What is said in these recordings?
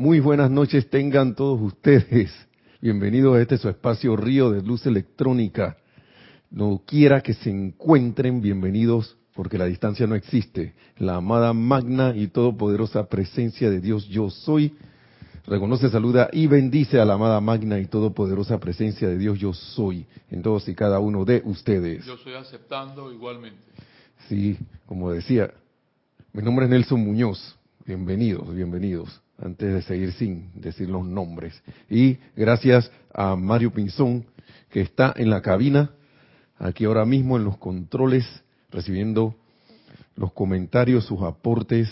Muy buenas noches tengan todos ustedes. Bienvenidos a este su espacio Río de Luz Electrónica. No quiera que se encuentren, bienvenidos porque la distancia no existe. La amada magna y todopoderosa presencia de Dios yo soy. Reconoce, saluda y bendice a la amada magna y todopoderosa presencia de Dios yo soy en todos y cada uno de ustedes. Yo estoy aceptando igualmente. Sí, como decía, mi nombre es Nelson Muñoz. Bienvenidos, bienvenidos antes de seguir sin decir los nombres. Y gracias a Mario Pinzón, que está en la cabina, aquí ahora mismo en los controles, recibiendo los comentarios, sus aportes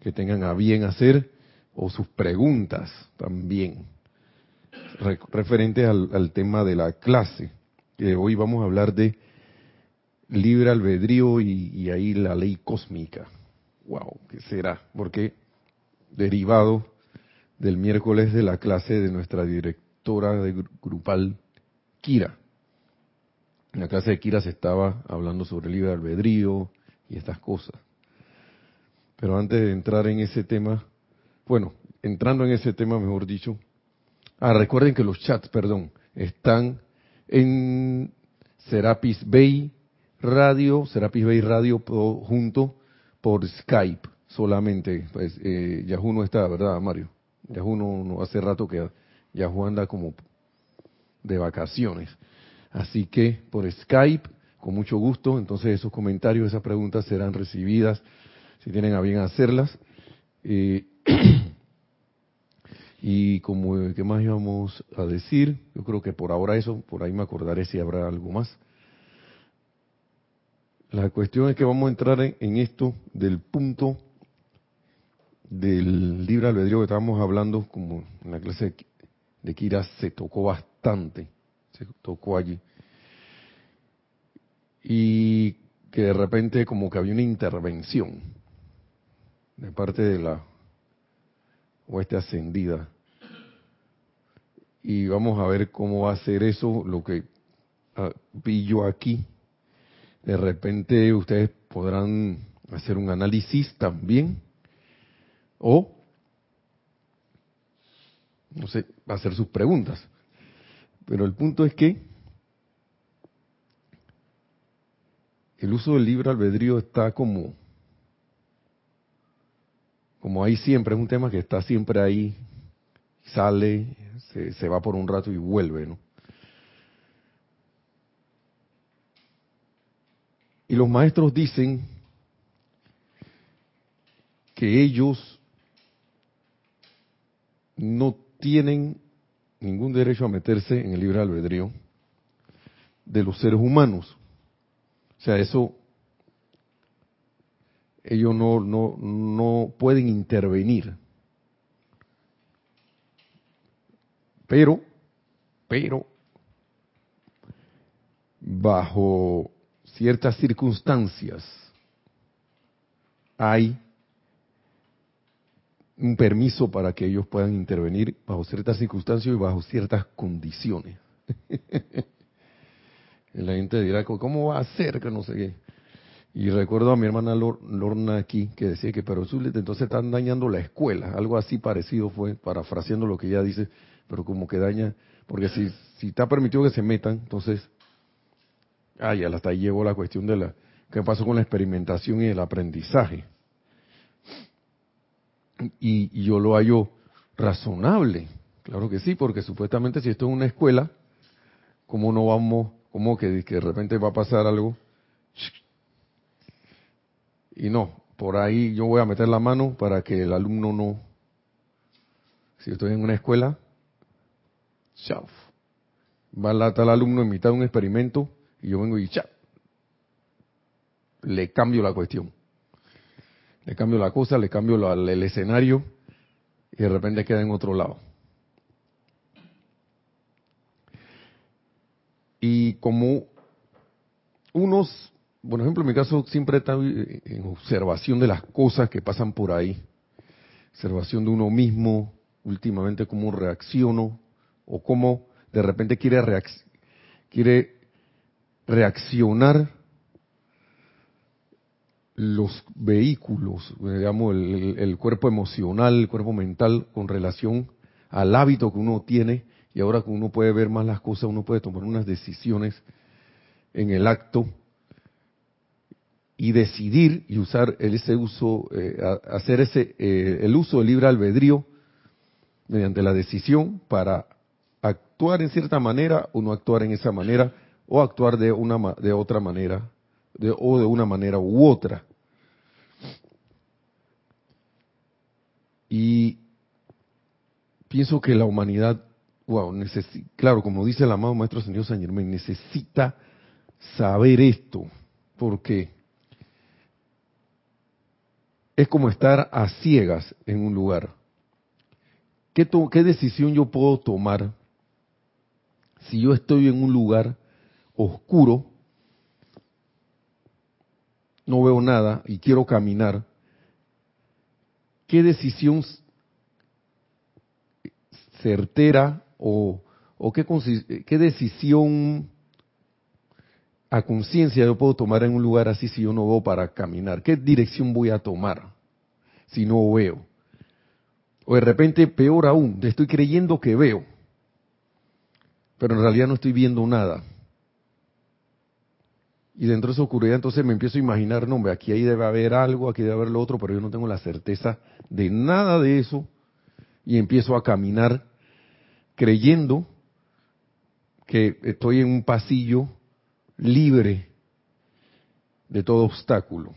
que tengan a bien hacer, o sus preguntas también, referentes al, tema de la clase. Que hoy vamos a hablar de libre albedrío y, y ahí la ley cósmica. Wow, ¿qué será? Porque derivado del miércoles de la clase de nuestra directora de grupal, Kira. En la clase de Kira se estaba hablando sobre el libre albedrío y estas cosas. Pero antes de entrar en ese tema, bueno, entrando en ese tema, mejor dicho, ah, recuerden que los chats, perdón, están en Serapis Bay Radio, Serapis Bay Radio junto por Skype solamente. Pues, eh, Yahoo no está, ¿verdad, Mario? Yahoo no, hace rato que Yahoo anda como de vacaciones. Así que por Skype, con mucho gusto, entonces esos comentarios, esas preguntas serán recibidas, si tienen a bien hacerlas. Eh, y como, ¿qué más íbamos a decir? Yo creo que por ahora eso, por ahí me acordaré si habrá algo más. La cuestión es que vamos a entrar en esto del punto del libre albedrío que estábamos hablando, como en la clase de Kira se tocó bastante, se tocó allí. Y que de repente como que había una intervención de parte de la oeste ascendida. Y vamos a ver cómo va a ser eso, lo que ah, vi yo aquí. De repente ustedes podrán hacer un análisis también o, no sé, hacer sus preguntas. Pero el punto es que el uso del libre albedrío está como, como ahí siempre, es un tema que está siempre ahí, sale, se, se va por un rato y vuelve, ¿no? Y los maestros dicen que ellos no tienen ningún derecho a meterse en el libre albedrío de los seres humanos. O sea, eso ellos no, no, no pueden intervenir. Pero, pero, bajo ciertas circunstancias hay un permiso para que ellos puedan intervenir bajo ciertas circunstancias y bajo ciertas condiciones. la gente dirá, ¿cómo va a ser que no sé qué? Y recuerdo a mi hermana Lorna aquí que decía que, pero entonces están dañando la escuela. Algo así parecido fue, parafraseando lo que ella dice, pero como que daña, porque si, si está permitido que se metan, entonces, ah, ya hasta ahí llegó la cuestión de la, qué pasó con la experimentación y el aprendizaje y, yo lo hallo razonable. Claro que sí, porque supuestamente si esto es una escuela, ¿cómo no vamos, cómo que, que de repente va a pasar algo? Y no, por ahí yo voy a meter la mano para que el alumno no, si estoy en una escuela, chao, va a el alumno en mitad de un experimento y yo vengo y chao, le cambio la cuestión le cambio la cosa, le cambio el escenario y de repente queda en otro lado. Y como unos, por ejemplo, en mi caso siempre está en observación de las cosas que pasan por ahí, observación de uno mismo, últimamente cómo reacciono o cómo de repente quiere reaccionar los vehículos, digamos, el, cuerpo emocional, el cuerpo mental, con relación al hábito que uno tiene, y ahora que uno puede ver más las cosas, uno puede tomar unas decisiones en el acto y decidir y usar ese uso, eh, hacer ese eh, el uso del libre albedrío mediante la decisión para actuar en cierta manera o no actuar en esa manera o actuar de una de otra manera de, o de una manera u otra. Y pienso que la humanidad, wow, claro, como dice el amado Maestro Señor San Germán, necesita saber esto, porque es como estar a ciegas en un lugar. ¿Qué, ¿Qué decisión yo puedo tomar si yo estoy en un lugar oscuro no veo nada y quiero caminar, ¿qué decisión certera o, qué, qué decisión a conciencia yo puedo tomar en un lugar así si yo no veo para caminar? ¿Qué dirección voy a tomar si no veo? O de repente, peor aún, estoy creyendo que veo, pero en realidad no estoy viendo nada. Y dentro de esa oscuridad entonces me empiezo a imaginar, no, hombre, aquí ahí debe haber algo, aquí debe haber lo otro, pero yo no tengo la certeza de nada de eso. Y empiezo a caminar creyendo que estoy en un pasillo libre de todo obstáculo.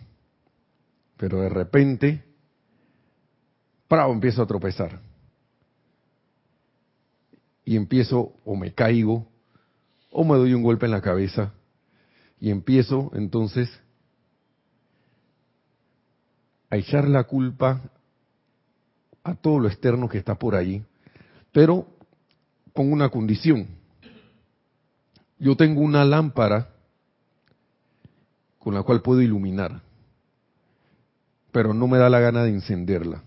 Pero de repente, ¡pravo! empiezo a tropezar. Y empiezo, o me caigo, o me doy un golpe en la cabeza, y empiezo entonces a echar la culpa a todo lo externo que está por ahí, pero con una condición. Yo tengo una lámpara con la cual puedo iluminar, pero no me da la gana de encenderla.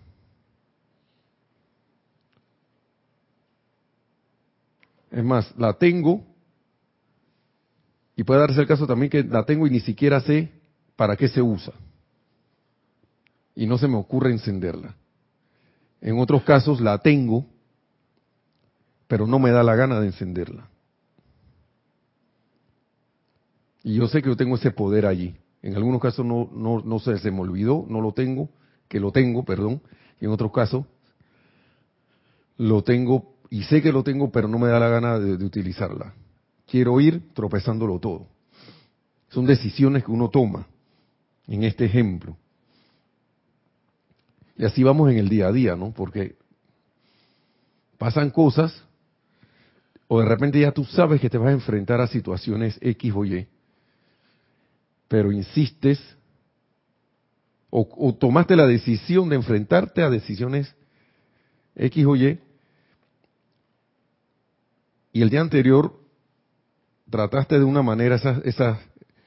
Es más, la tengo y puede darse el caso también que la tengo y ni siquiera sé para qué se usa. Y no se me ocurre encenderla. En otros casos la tengo, pero no me da la gana de encenderla. Y yo sé que yo tengo ese poder allí. En algunos casos no, se, se me olvidó, no lo tengo, que lo tengo, perdón. Y en otros casos lo tengo y sé que lo tengo, pero no me da la gana de utilizarla quiero ir tropezándolo todo. Son decisiones que uno toma en este ejemplo. Y así vamos en el día a día, ¿no? Porque pasan cosas o de repente ya tú sabes que te vas a enfrentar a situaciones X o Y, pero insistes o, tomaste la decisión de enfrentarte a decisiones X o Y y el día anterior trataste de una manera esas, esas,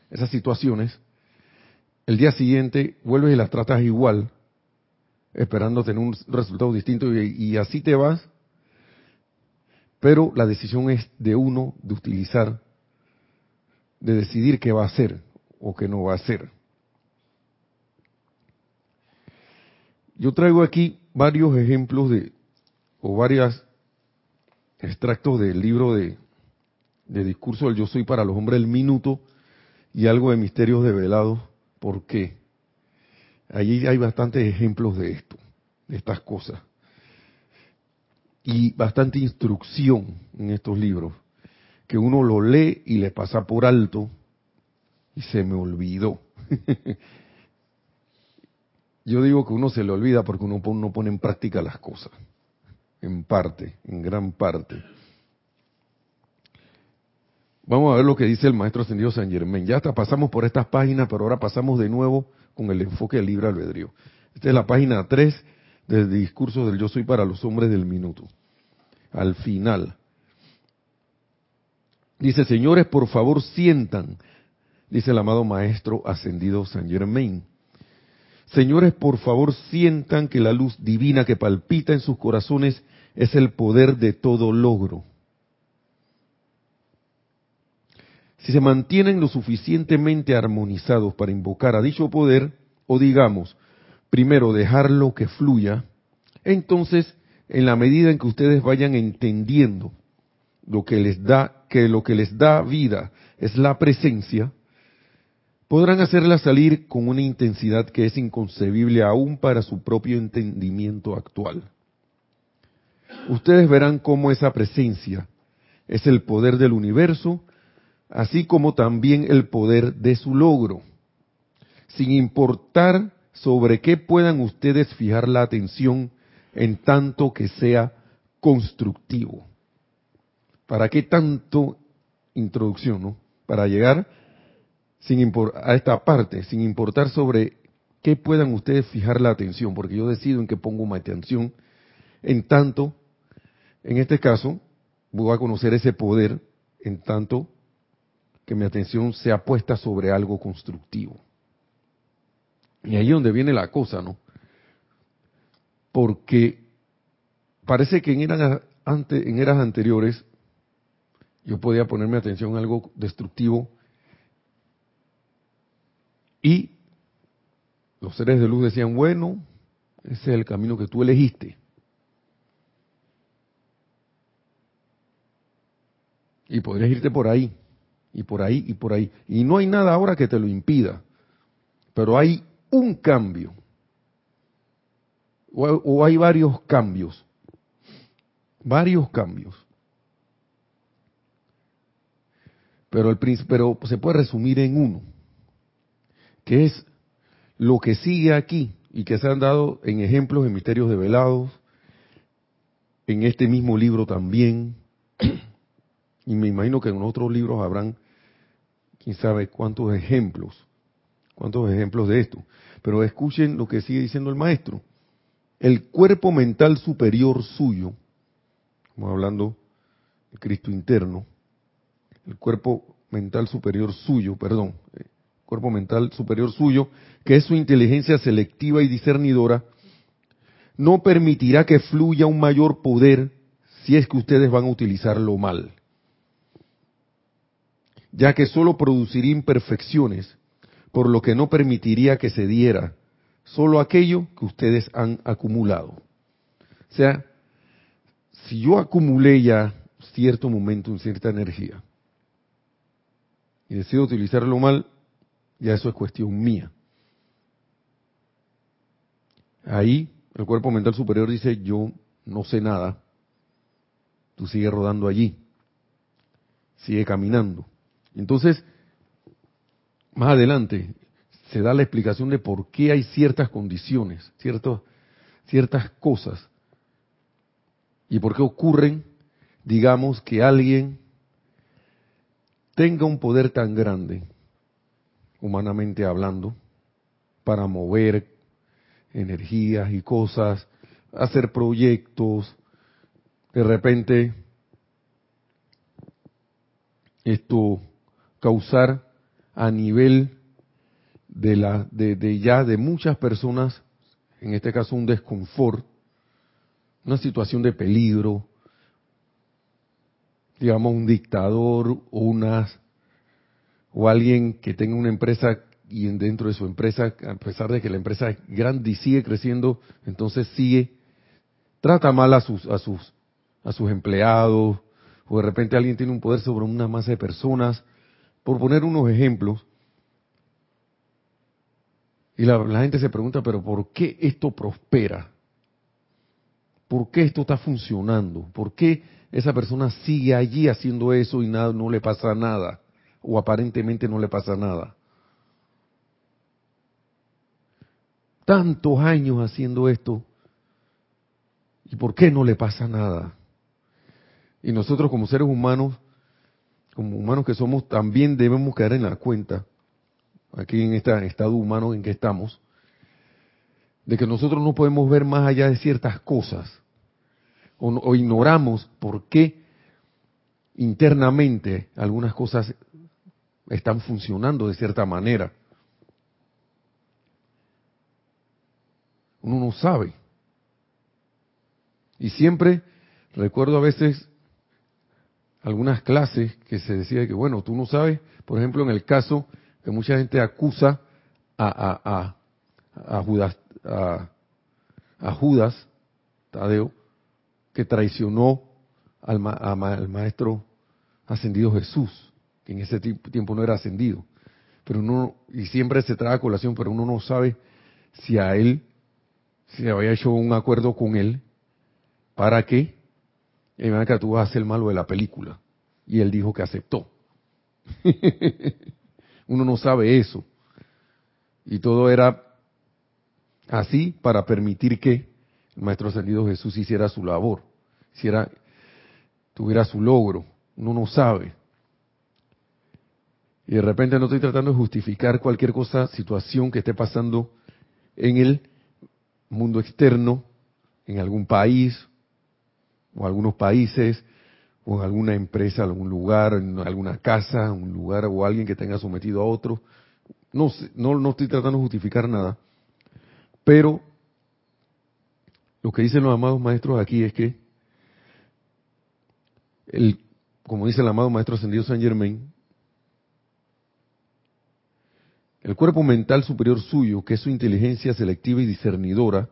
esas situaciones, el día siguiente vuelves y las tratas igual, esperando tener un resultado distinto y, y así te vas, pero la decisión es de uno de utilizar, de decidir qué va a hacer o qué no va a hacer. Yo traigo aquí varios ejemplos de, o varios extractos del libro de de discurso del yo soy para los hombres del minuto y algo de misterios develados. ¿Por qué? Allí hay bastantes ejemplos de esto, de estas cosas. Y bastante instrucción en estos libros, que uno lo lee y le pasa por alto y se me olvidó. Yo digo que uno se le olvida porque uno no pone en práctica las cosas, en parte, en gran parte. Vamos a ver lo que dice el maestro ascendido San Germán. Ya hasta pasamos por estas páginas, pero ahora pasamos de nuevo con el enfoque del libre albedrío. Esta es la página 3 del discurso del Yo Soy para los hombres del minuto. Al final. Dice, señores, por favor sientan, dice el amado maestro ascendido San Germain. Señores, por favor sientan que la luz divina que palpita en sus corazones es el poder de todo logro Si se mantienen lo suficientemente armonizados para invocar a dicho poder, o digamos, primero dejarlo que fluya, entonces, en la medida en que ustedes vayan entendiendo lo que les da, que lo que les da vida es la presencia, podrán hacerla salir con una intensidad que es inconcebible aún para su propio entendimiento actual. Ustedes verán cómo esa presencia es el poder del universo, así como también el poder de su logro, sin importar sobre qué puedan ustedes fijar la atención en tanto que sea constructivo. ¿Para qué tanto introducción, no? Para llegar sin a esta parte, sin importar sobre qué puedan ustedes fijar la atención, porque yo decido en qué pongo mi atención, en tanto, en este caso, voy a conocer ese poder, en tanto que mi atención sea puesta sobre algo constructivo. Y ahí es donde viene la cosa, ¿no? Porque parece que en eras, en eras anteriores yo podía ponerme atención en algo destructivo y los seres de luz decían, bueno, ese es el camino que tú elegiste. Y podrías irte por ahí, y por ahí, y por ahí. Y no hay nada ahora que te lo impida. Pero hay un cambio. O, hay varios cambios. Varios cambios. Pero, el, pero se puede resumir en uno que es lo que sigue aquí y que se han dado en ejemplos en misterios develados, en este mismo libro también, y me imagino que en otros libros habrán, quién sabe cuántos ejemplos, cuántos ejemplos de esto. Pero escuchen lo que sigue diciendo el maestro. El cuerpo mental superior suyo, como hablando de Cristo interno, el cuerpo mental superior suyo, perdón, cuerpo mental superior suyo, que es su inteligencia selectiva y discernidora, no permitirá que fluya un mayor poder si es que ustedes van a utilizarlo mal, ya que solo produciría imperfecciones, por lo que no permitiría que se diera solo aquello que ustedes han acumulado. O sea, si yo acumulé ya cierto momento, cierta energía, y decido utilizarlo mal, ya eso es cuestión mía. Ahí el cuerpo mental superior dice, yo no sé nada, tú sigues rodando allí, sigue caminando. Entonces, más adelante se da la explicación de por qué hay ciertas condiciones, ciertas cosas, y por qué ocurren, digamos, que alguien tenga un poder tan grande humanamente hablando, para mover energías y cosas, hacer proyectos, de repente esto causar a nivel de la de, ya de muchas personas en este caso un desconfort una situación de peligro digamos un dictador o unas o alguien que tenga una empresa y dentro de su empresa, a pesar de que la empresa es grande y sigue creciendo, entonces sigue, trata mal a sus, a sus, a sus empleados, o de repente alguien tiene un poder sobre una masa de personas, por poner unos ejemplos. Y la, gente se pregunta, pero ¿por qué esto prospera? ¿Por qué esto está funcionando? ¿Por qué esa persona sigue allí haciendo eso y nada, no le pasa nada? o aparentemente no le pasa nada. Tantos años haciendo esto, ¿y por qué no le pasa nada? Y nosotros como seres humanos, como humanos que somos, también debemos caer en la cuenta, aquí en este estado humano en que estamos, de que nosotros no podemos ver más allá de ciertas cosas, o, o ignoramos por qué internamente algunas cosas están funcionando de cierta manera. Uno no sabe. Y siempre recuerdo a veces algunas clases que se decía que, bueno, tú no sabes, por ejemplo, en el caso que mucha gente acusa a, a, a Judas, a, a Judas, Tadeo, que traicionó al, al maestro ascendido Jesús, que en ese tiempo no era ascendido. Pero uno, y siempre se trae a colación, pero uno no sabe si a él, si había hecho un acuerdo con él, para que, que tú vas a hacer malo de la película. Y él dijo que aceptó. uno no sabe eso. Y todo era así para permitir que el Maestro Ascendido Jesús hiciera su labor, hiciera, tuviera su logro. Uno no sabe. Y de repente no estoy tratando de justificar cualquier cosa, situación que esté pasando en el mundo externo, en algún país, o algunos países, o en alguna empresa, algún lugar, en alguna casa, un lugar o alguien que tenga sometido a otro. No, no, no estoy tratando de justificar nada, pero lo que dicen los amados maestros aquí es que, el, como dice el amado maestro ascendido Saint Germain, el cuerpo mental superior suyo, que es su inteligencia selectiva y discernidora,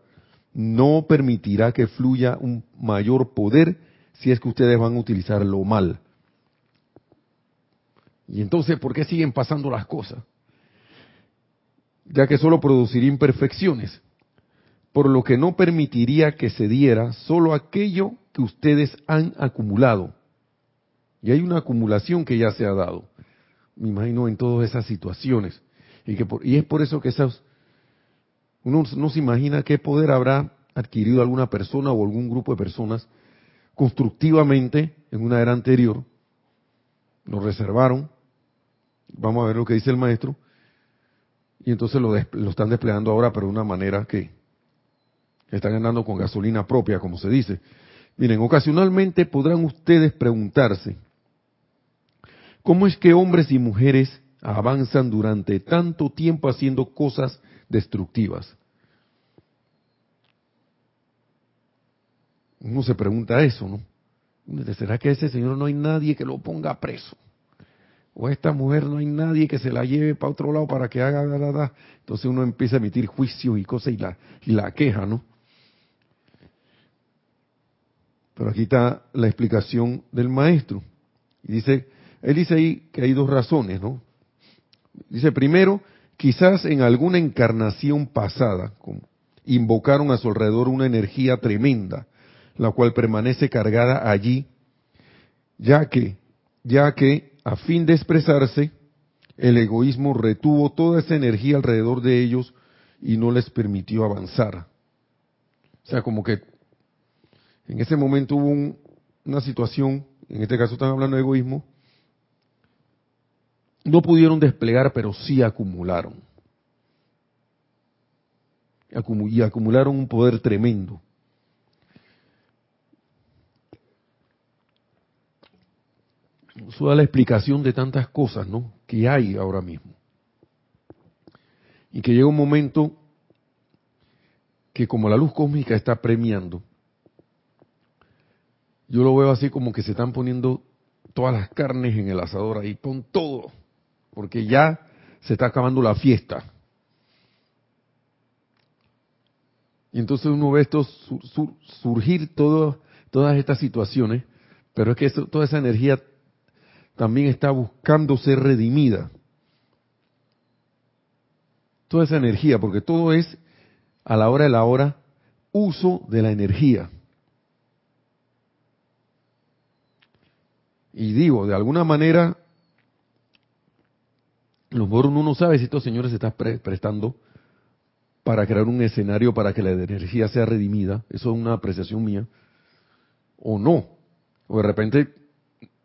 no permitirá que fluya un mayor poder si es que ustedes van a utilizarlo mal. Y entonces, ¿por qué siguen pasando las cosas? Ya que solo produciría imperfecciones, por lo que no permitiría que se diera solo aquello que ustedes han acumulado. Y hay una acumulación que ya se ha dado, me imagino, en todas esas situaciones. Y, que y es por eso que esas, uno no se imagina qué poder habrá adquirido alguna persona o algún grupo de personas constructivamente en una era anterior, lo reservaron, vamos a ver lo que dice el maestro, y entonces lo, lo están desplegando ahora, pero de una manera que están andando con gasolina propia, como se dice. Miren, ocasionalmente podrán ustedes preguntarse, ¿cómo es que hombres y mujeres avanzan durante tanto tiempo haciendo cosas destructivas? Uno se pregunta eso, ¿no? ¿Será que ese señor no hay nadie que lo ponga preso? O esta mujer no hay nadie que se la lleve para otro lado para que haga, da, entonces uno empieza a emitir juicios y cosas y la, y la queja, ¿no? Pero aquí está la explicación del maestro. Y dice, él dice ahí que hay dos razones, ¿no? Dice, primero, quizás en alguna encarnación pasada invocaron a su alrededor una energía tremenda la cual permanece cargada allí, ya que, ya que a fin de expresarse, el egoísmo retuvo toda esa energía alrededor de ellos y no les permitió avanzar. O sea, como que en ese momento hubo una situación, en este caso están hablando de egoísmo, no pudieron desplegar, pero sí acumularon. Y acumularon un poder tremendo. Eso da la explicación de tantas cosas, ¿no? Que hay ahora mismo. Y que llega un momento que como la luz cósmica está premiando, yo lo veo así como que se están poniendo todas las carnes en el asador ahí, pon todo, porque ya se está acabando la fiesta. Y entonces uno ve esto surgir todas estas situaciones, pero es que toda esa energía también está buscando ser redimida. Toda esa energía, porque todo es a la hora de la hora uso de la energía. Y digo, de alguna manera, lo mejor uno no sabe si estos señores se están prestando para crear un escenario para que la energía sea redimida, eso es una apreciación mía, o no. O de repente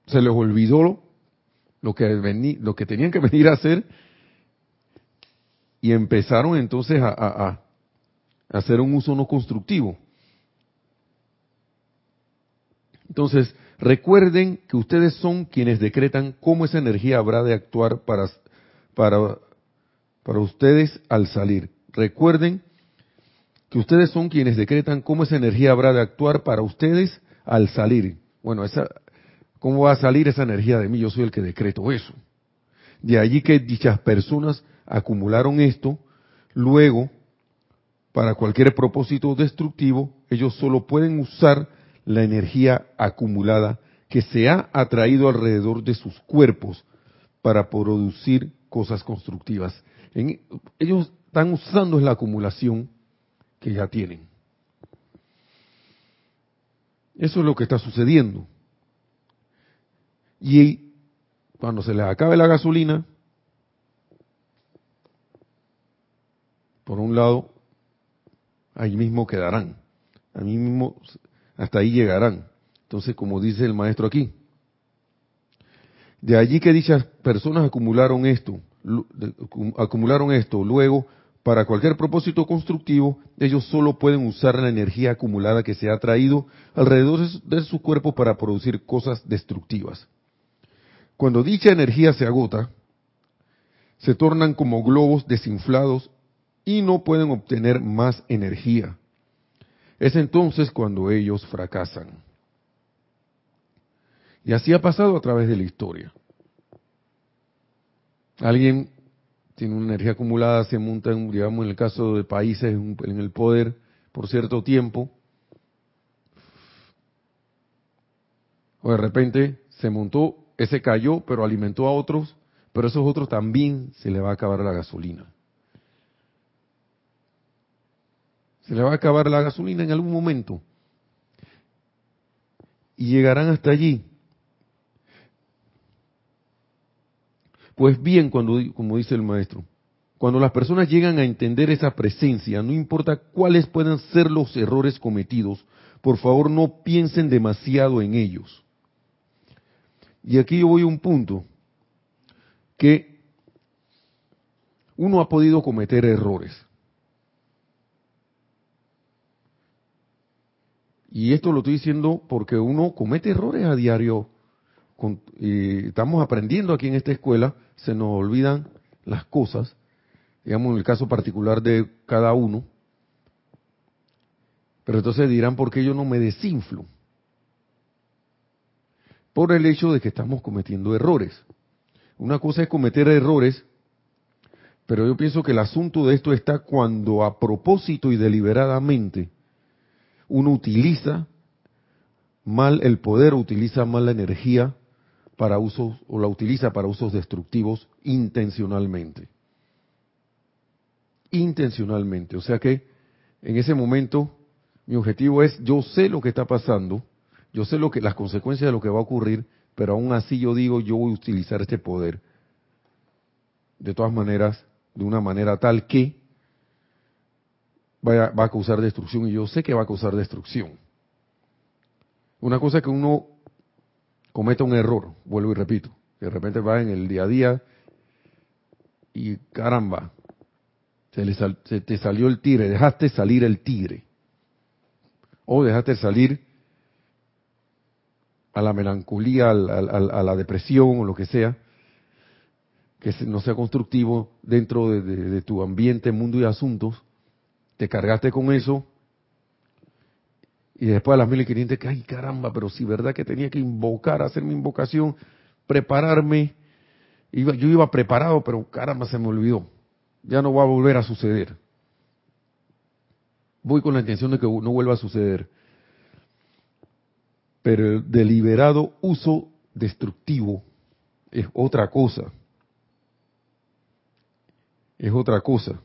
se les olvidó lo que, lo que tenían que venir a hacer y empezaron entonces a, a hacer un uso no constructivo. Entonces, recuerden que ustedes son quienes decretan cómo esa energía habrá de actuar para, para, para ustedes al salir. Recuerden que ustedes son quienes decretan cómo esa energía habrá de actuar para ustedes al salir. Bueno, esa, ¿Cómo va a salir esa energía de mí? Yo soy el que decreto eso. De allí que dichas personas acumularon esto, luego para cualquier propósito destructivo, ellos solo pueden usar la energía acumulada que se ha atraído alrededor de sus cuerpos para producir cosas constructivas. ellos están usando la acumulación que ya tienen. Eso es lo que está sucediendo. Y cuando se les acabe la gasolina, por un lado, ahí mismo quedarán. Ahí mismo, hasta ahí llegarán. Entonces, como dice el maestro aquí, de allí que dichas personas acumularon esto, acumularon esto, luego, para cualquier propósito constructivo, ellos solo pueden usar la energía acumulada que se ha traído alrededor de su cuerpo para producir cosas destructivas. Cuando dicha energía se agota, se tornan como globos desinflados y no pueden obtener más energía. Es entonces cuando ellos fracasan. Y así ha pasado a través de la historia. Alguien tiene una energía acumulada, se monta, en, digamos, en el caso de países, en el poder por cierto tiempo, o de repente se montó, ese cayó, pero alimentó a otros, pero esos otros también se le va a acabar la gasolina. Se le va a acabar la gasolina en algún momento. Y llegarán hasta allí. Pues bien, cuando, como dice el maestro, cuando las personas llegan a entender esa presencia, no importa cuáles puedan ser los errores cometidos, por favor no piensen demasiado en ellos. Y aquí yo voy a un punto que uno ha podido cometer errores. Y esto lo estoy diciendo porque uno comete errores a diario. y estamos aprendiendo aquí en esta escuela, se nos olvidan las cosas, digamos en el caso particular de cada uno. Pero entonces dirán, ¿por qué yo no me desinflo? Por el hecho de que estamos cometiendo errores. Una cosa es cometer errores, pero yo pienso que el asunto de esto está cuando a propósito y deliberadamente uno utiliza mal el poder, utiliza mal la energía para usos, o la utiliza para usos destructivos intencionalmente. Intencionalmente. O sea que en ese momento mi objetivo es, yo sé lo que está pasando, yo sé lo que, las consecuencias de lo que va a ocurrir, pero aún así yo digo, yo voy a utilizar este poder. De todas maneras, de una manera tal que va a causar destrucción y yo sé que va a causar destrucción. Una cosa es que uno cometa un error, vuelvo y repito, de repente va en el día a día y caramba, se, te salió el tigre, dejaste salir el tigre. O dejaste salir a la melancolía, a la, depresión o lo que sea, que no sea constructivo dentro de tu ambiente, mundo y asuntos, te cargaste con eso y después a las 1500, que ay caramba, pero si verdad que tenía que invocar, hacer mi invocación, prepararme, iba, yo iba preparado, pero caramba se me olvidó, ya no va a volver a suceder. Voy con la intención de que no vuelva a suceder. Pero el deliberado uso destructivo es otra cosa. Es otra cosa.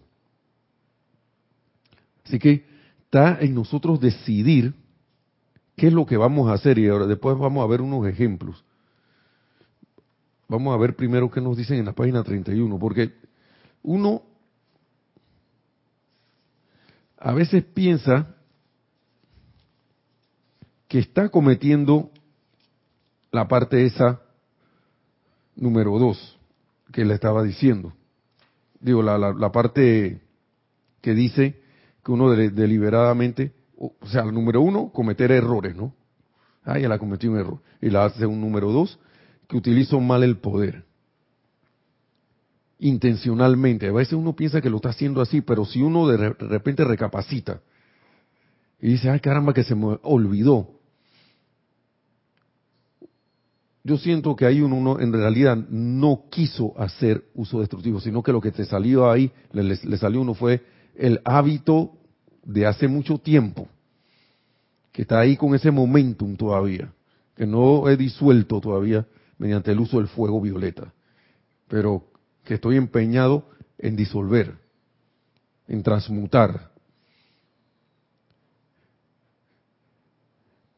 Así que está en nosotros decidir qué es lo que vamos a hacer y ahora después vamos a ver unos ejemplos. Vamos a ver primero qué nos dicen en la página 31, porque uno a veces piensa que está cometiendo la parte esa número dos que le estaba diciendo. Digo, la, la parte que dice que uno deliberadamente, o sea, el número uno, cometer errores, ¿no? Ah, ya la cometí un error. Y la hace un número dos, que utilizo mal el poder. Intencionalmente. A veces uno piensa que lo está haciendo así, pero si uno de repente recapacita y dice, ay caramba, que se me olvidó. Yo siento que ahí uno, en realidad no quiso hacer uso destructivo, sino que lo que te salió ahí, le, le salió uno fue el hábito de hace mucho tiempo, que está ahí con ese momentum todavía, que no he disuelto todavía mediante el uso del fuego violeta, pero que estoy empeñado en disolver, en transmutar.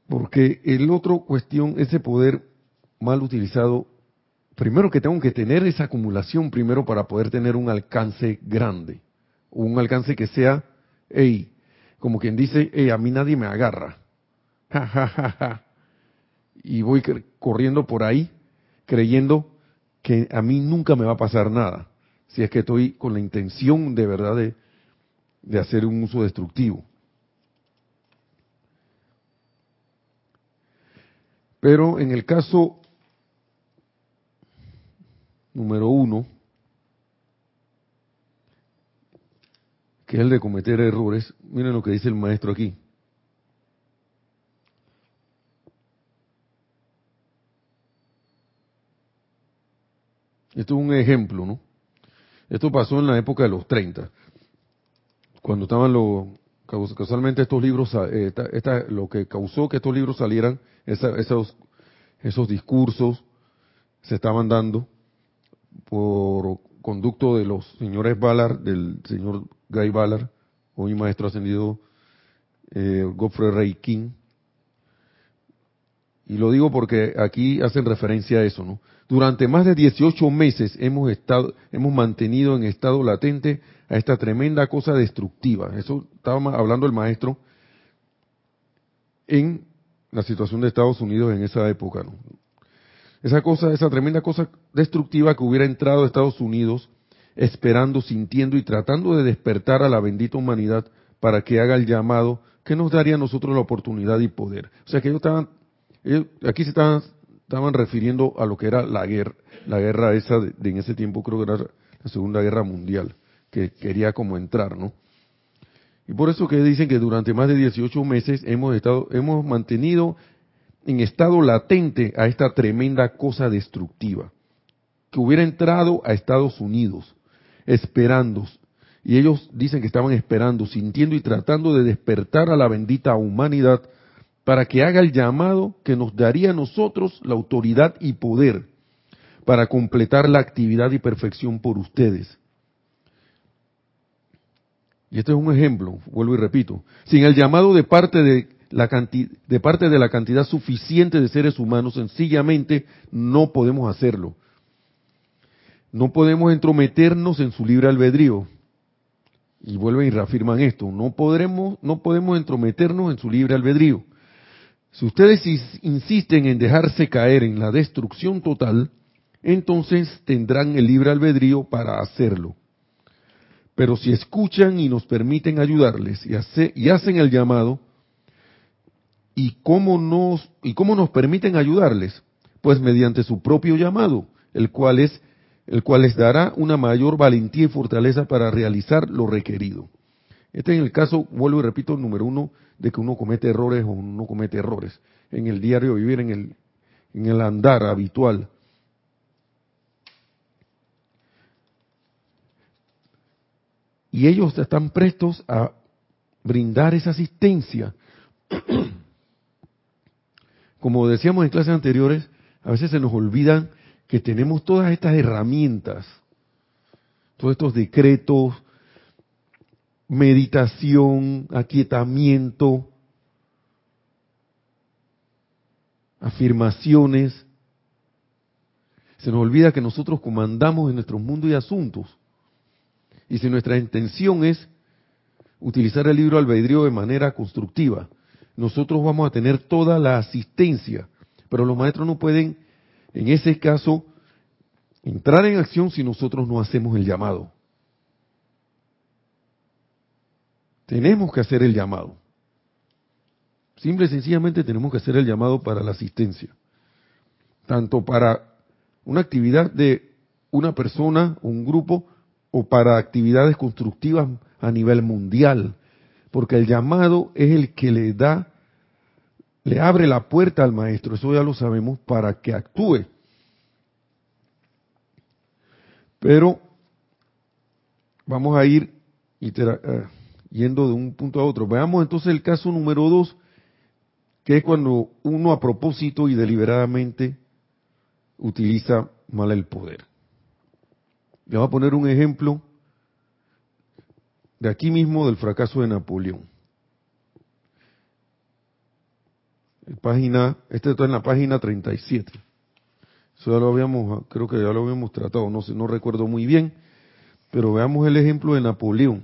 Porque el otro cuestión, ese poder mal utilizado, primero que tengo que tener esa acumulación primero para poder tener un alcance grande, un alcance que sea, hey, como quien dice, hey, a mí nadie me agarra. Y voy corriendo por ahí creyendo que a mí nunca me va a pasar nada, si es que estoy con la intención de verdad de, de hacer un uso destructivo. Pero en el caso número uno, que es el de cometer errores, miren lo que dice el maestro aquí. Esto es un ejemplo, ¿no? Esto pasó en la época de los 30, cuando estaban los, casualmente estos libros, eh, lo que causó que estos libros salieran, esos, esos discursos se estaban dando por conducto de los señores Ballard, del señor Guy Ballard, hoy maestro ascendido eh, Godfrey Ray King. Y lo digo porque aquí hacen referencia a eso, ¿no? Durante más de 18 meses hemos estado, hemos mantenido en estado latente a esta tremenda cosa destructiva. Eso estaba hablando el maestro en la situación de Estados Unidos en esa época. ¿no? Esa cosa, esa tremenda cosa destructiva que hubiera entrado a Estados Unidos esperando, sintiendo y tratando de despertar a la bendita humanidad para que haga el llamado que nos daría a nosotros la oportunidad y poder. O sea que ellos estaban, aquí se estaban estaban refiriendo a lo que era la guerra, la guerra esa de, en ese tiempo creo que era la Segunda Guerra Mundial, que quería como entrar, ¿no? Y por eso que dicen que durante más de 18 meses hemos estado, hemos mantenido en estado latente a esta tremenda cosa destructiva, que hubiera entrado a Estados Unidos, esperando, y ellos dicen que estaban esperando, sintiendo y tratando de despertar a la bendita humanidad para que haga el llamado que nos daría a nosotros la autoridad y poder para completar la actividad y perfección por ustedes. Y este es un ejemplo, vuelvo y repito. Sin el llamado de parte de de parte de la cantidad suficiente de seres humanos, sencillamente no podemos hacerlo. No podemos entrometernos en su libre albedrío. Y vuelven y reafirman esto. No podremos, no podemos entrometernos en su libre albedrío. Si ustedes insisten en dejarse caer en la destrucción total, entonces tendrán el libre albedrío para hacerlo. Pero si escuchan y nos permiten ayudarles y, hacen el llamado, ¿y cómo, nos, ¿y cómo nos permiten ayudarles? Pues mediante su propio llamado, el cual, es, el cual les dará una mayor valentía y fortaleza para realizar lo requerido. Este es el caso, vuelvo y repito, número uno, de que uno comete errores o no comete errores. En el diario vivir, en el, en el andar habitual. Y ellos están prestos a brindar esa asistencia. Como decíamos en clases anteriores, a veces se nos olvidan que tenemos todas estas herramientas, todos estos decretos, meditación, aquietamiento, afirmaciones. Se nos olvida que nosotros comandamos en nuestro mundo y asuntos. Y si nuestra intención es utilizar el libro albedrío de manera constructiva, nosotros vamos a tener toda la asistencia, pero los maestros no pueden, en ese caso, entrar en acción si nosotros no hacemos el llamado. Tenemos que hacer el llamado. Simple y sencillamente tenemos que hacer el llamado para la asistencia. Tanto para una actividad de una persona, un grupo, o para actividades constructivas a nivel mundial. Porque el llamado es el que le da, le abre la puerta al maestro, eso ya lo sabemos, para que actúe. Pero vamos a ir, yendo de un punto a otro. Veamos entonces el caso número dos, que es cuando uno a propósito y deliberadamente utiliza mal el poder. Le voy a poner un ejemplo de aquí mismo del fracaso de Napoleón. Página, este está en la página 37. Eso ya lo habíamos, creo que ya lo habíamos tratado, no sé, no recuerdo muy bien, pero veamos el ejemplo de Napoleón.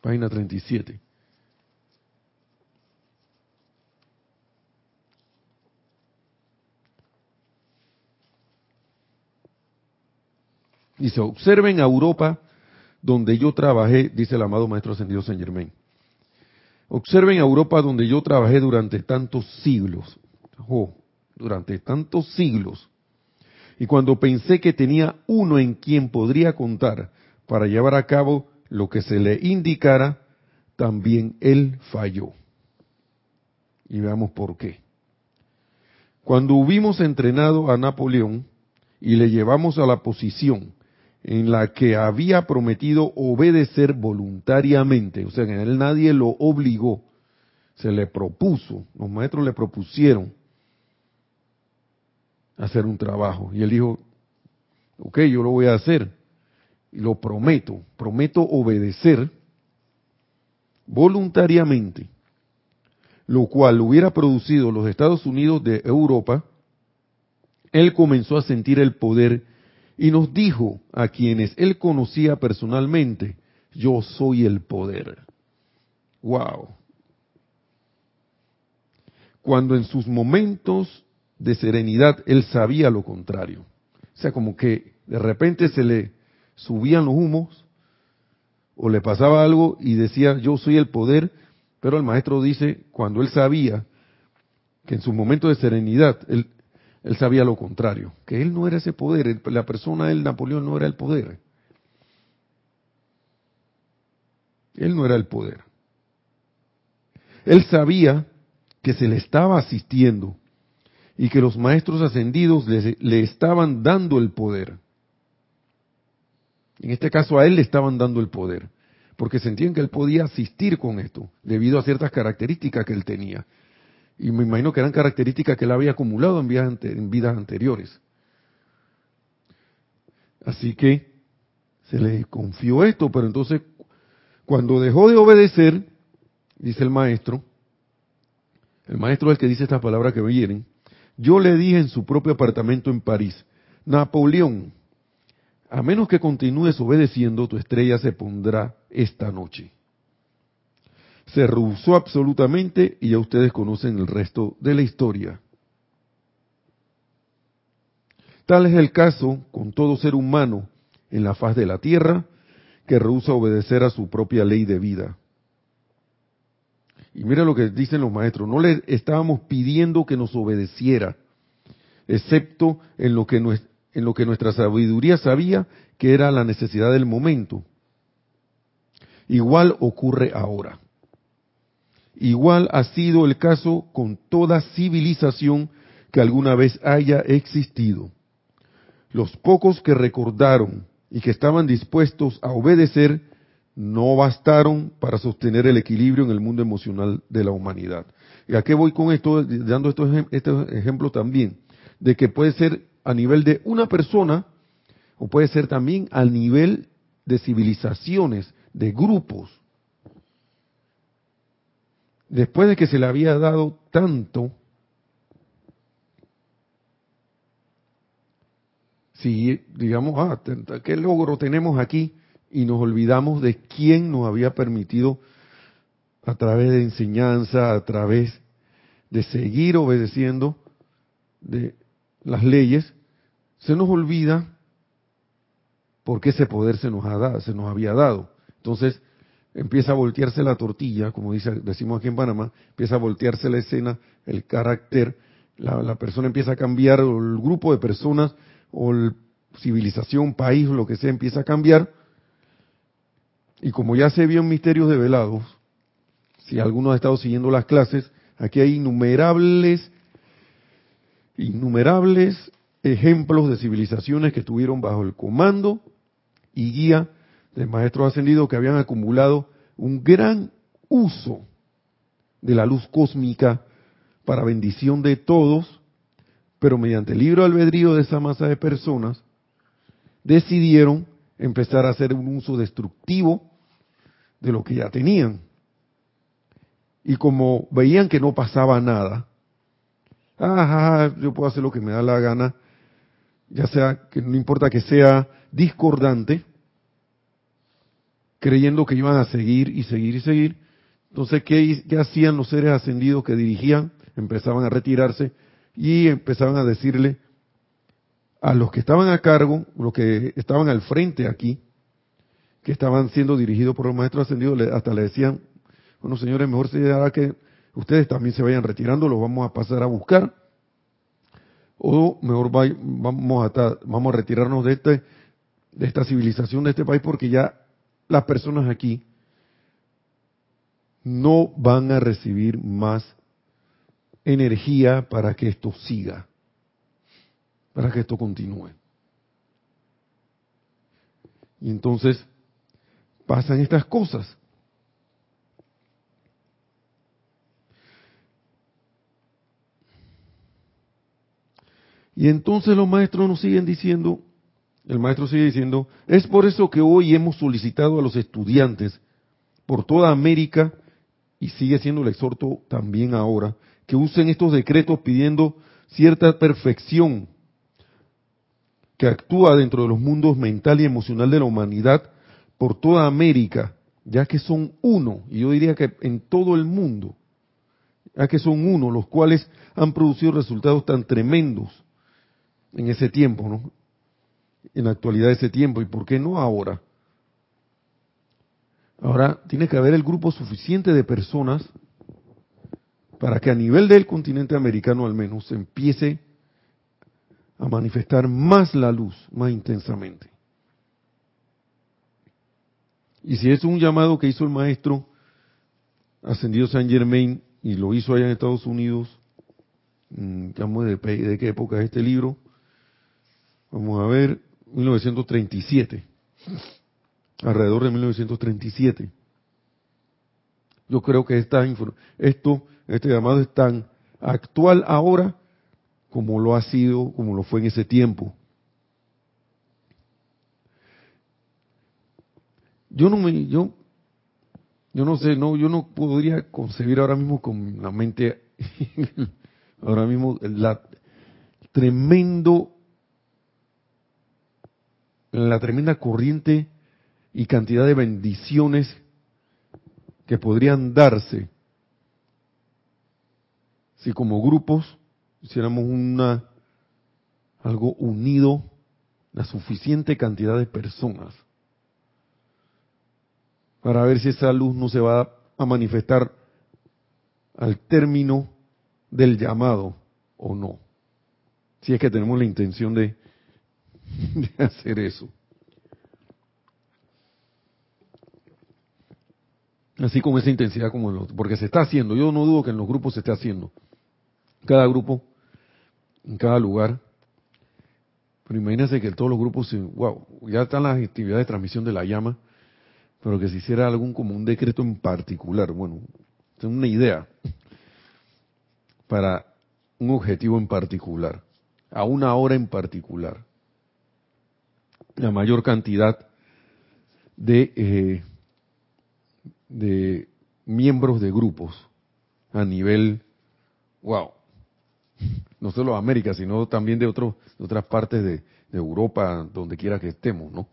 Página 37. Dice, observen a Europa donde yo trabajé, dice el amado Maestro Ascendido San Germain. Observen a Europa donde yo trabajé durante tantos siglos. Oh, durante tantos siglos. Y cuando pensé que tenía uno en quien podría contar para llevar a cabo lo que se le indicara, también él falló. Y veamos por qué. Cuando hubimos entrenado a Napoleón y le llevamos a la posición en la que había prometido obedecer voluntariamente, o sea, que él nadie lo obligó, se le propuso, los maestros le propusieron hacer un trabajo. Y él dijo, ok, yo lo voy a hacer, y lo prometo, prometo obedecer voluntariamente, lo cual hubiera producido los Estados Unidos de Europa, él comenzó a sentir el poder y nos dijo a quienes él conocía personalmente, yo soy el poder. Wow. Cuando en sus momentos de serenidad él sabía lo contrario. O sea, como que de repente se le subían los humos o le pasaba algo y decía, yo soy el poder, pero el maestro dice, cuando él sabía que en sus momentos de serenidad él él sabía lo contrario, que él no era ese poder, la persona del Napoleón no era el poder. Él no era el poder. Él sabía que se le estaba asistiendo y que los maestros ascendidos le, le, estaban dando el poder. En este caso a él le estaban dando el poder, porque sentían que él podía asistir con esto, debido a ciertas características que él tenía. Y me imagino que eran características que él había acumulado en vidas, en vidas anteriores. Así que se le confió esto, pero entonces cuando dejó de obedecer, dice el maestro, el maestro es el que dice estas palabras que vienen, yo le dije en su propio apartamento en París, Napoleón, a menos que continúes obedeciendo, tu estrella se pondrá esta noche se rehusó absolutamente y ya ustedes conocen el resto de la historia. Tal es el caso con todo ser humano en la faz de la tierra que rehúsa obedecer a su propia ley de vida. Y mira lo que dicen los maestros, no le estábamos pidiendo que nos obedeciera, excepto en lo que, en lo que nuestra sabiduría sabía que era la necesidad del momento. Igual ocurre ahora. Igual ha sido el caso con toda civilización que alguna vez haya existido. Los pocos que recordaron y que estaban dispuestos a obedecer no bastaron para sostener el equilibrio en el mundo emocional de la humanidad. ¿Y a qué voy con esto? Dando estos, ejemplos también, de que puede ser a nivel de una persona o puede ser también al nivel de civilizaciones, de grupos después de que se le había dado tanto, si digamos, ah, ¿qué logro tenemos aquí? Y nos olvidamos de quién nos había permitido a través de enseñanza, a través de seguir obedeciendo de las leyes, se nos olvida por qué ese poder se nos, ha dado, se nos había dado. Entonces, empieza a voltearse la tortilla, como dice, decimos aquí en Panamá, empieza a voltearse la escena, el carácter, la, persona empieza a cambiar, o el grupo de personas, o la civilización, país, lo que sea, empieza a cambiar. Y como ya se vio en Misterios de Velados, si alguno ha estado siguiendo las clases, aquí hay innumerables, innumerables ejemplos de civilizaciones que estuvieron bajo el comando y guía de maestros ascendidos que habían acumulado un gran uso de la luz cósmica para bendición de todos, pero mediante el libro albedrío de esa masa de personas, decidieron empezar a hacer un uso destructivo de lo que ya tenían. Y como veían que no pasaba nada, ajá, yo puedo hacer lo que me da la gana, ya sea que no importa que sea discordante, creyendo que iban a seguir y seguir y seguir. Entonces, ¿qué, ¿qué, hacían los seres ascendidos que dirigían? Empezaban a retirarse y empezaban a decirle a los que estaban a cargo, los que estaban al frente aquí, que estaban siendo dirigidos por los maestros ascendidos, hasta le decían, bueno señores, mejor sería que ustedes también se vayan retirando, los vamos a pasar a buscar, o mejor vamos a, vamos a retirarnos de, este, de esta civilización, de este país, porque ya las personas aquí no van a recibir más energía para que esto siga, para que esto continúe. Y entonces pasan estas cosas. Y entonces los maestros nos siguen diciendo, el maestro sigue diciendo, es por eso que hoy hemos solicitado a los estudiantes por toda América, y sigue siendo el exhorto también ahora, que usen estos decretos pidiendo cierta perfección que actúa dentro de los mundos mental y emocional de la humanidad por toda América, ya que son uno, y yo diría que en todo el mundo, ya que son uno, los cuales han producido resultados tan tremendos en ese tiempo, ¿no? En la actualidad de ese tiempo, y por qué no ahora. Ahora tiene que haber el grupo suficiente de personas para que a nivel del continente americano al menos se empiece a manifestar más la luz, más intensamente. Y si es un llamado que hizo el maestro ascendido Saint Germain y lo hizo allá en Estados Unidos, mm, de, de qué época es este libro, vamos a ver, 1937, alrededor de 1937. Yo creo que esta, esto, este llamado es tan actual ahora como lo ha sido, como lo fue en ese tiempo. Yo no me, yo, yo no sé, no, yo no podría concebir ahora mismo con la mente, ahora mismo la tremendo, la tremenda corriente y cantidad de bendiciones que podrían darse si como grupos hiciéramos una algo unido, la suficiente cantidad de personas para ver si esa luz no se va a manifestar al término del llamado o no. Si es que tenemos la intención de, de hacer eso. Así con esa intensidad como los, porque se está haciendo, yo no dudo que en los grupos se esté haciendo. Cada grupo, en cada lugar. Pero imagínense que todos los grupos, wow, ya están las actividades de transmisión de la llama, pero que se hiciera algún como un decreto en particular, bueno, tengo una idea para un objetivo en particular, a una hora en particular, la mayor cantidad de eh, de miembros de grupos a nivel, wow, no solo América, sino también de, otros de otras partes de Europa, donde quiera que estemos, ¿no?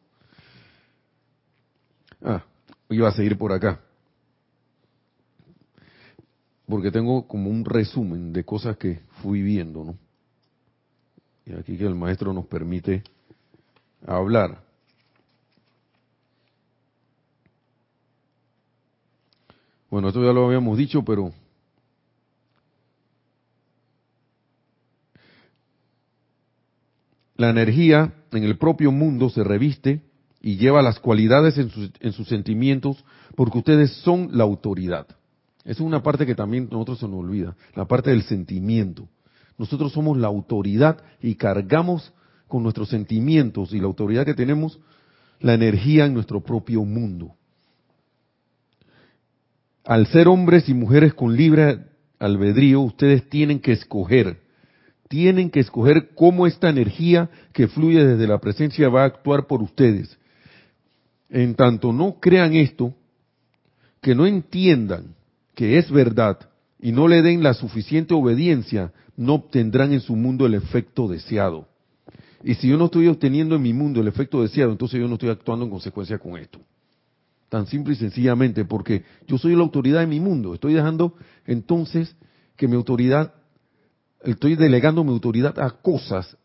Ah, iba a seguir por acá. Porque tengo como un resumen de cosas que fui viendo, ¿no? Y aquí que el maestro nos permite hablar. Bueno, esto ya lo habíamos dicho, pero la energía en el propio mundo se reviste y lleva las cualidades en sus, sentimientos porque ustedes son la autoridad. Esa es una parte que también nosotros se nos olvida, la parte del sentimiento. Nosotros somos la autoridad y cargamos con nuestros sentimientos y la autoridad que tenemos, la energía en nuestro propio mundo. Al ser hombres y mujeres con libre albedrío, ustedes tienen que escoger, tienen que escoger cómo esta energía que fluye desde la presencia va a actuar por ustedes. En tanto no crean esto, que no entiendan que es verdad y no le den la suficiente obediencia, no obtendrán en su mundo el efecto deseado. Y si yo no estoy obteniendo en mi mundo el efecto deseado, entonces yo no estoy actuando en consecuencia con esto. Tan simple y sencillamente, porque yo soy la autoridad en mi mundo. Estoy dejando entonces que mi autoridad, estoy delegando mi autoridad a cosas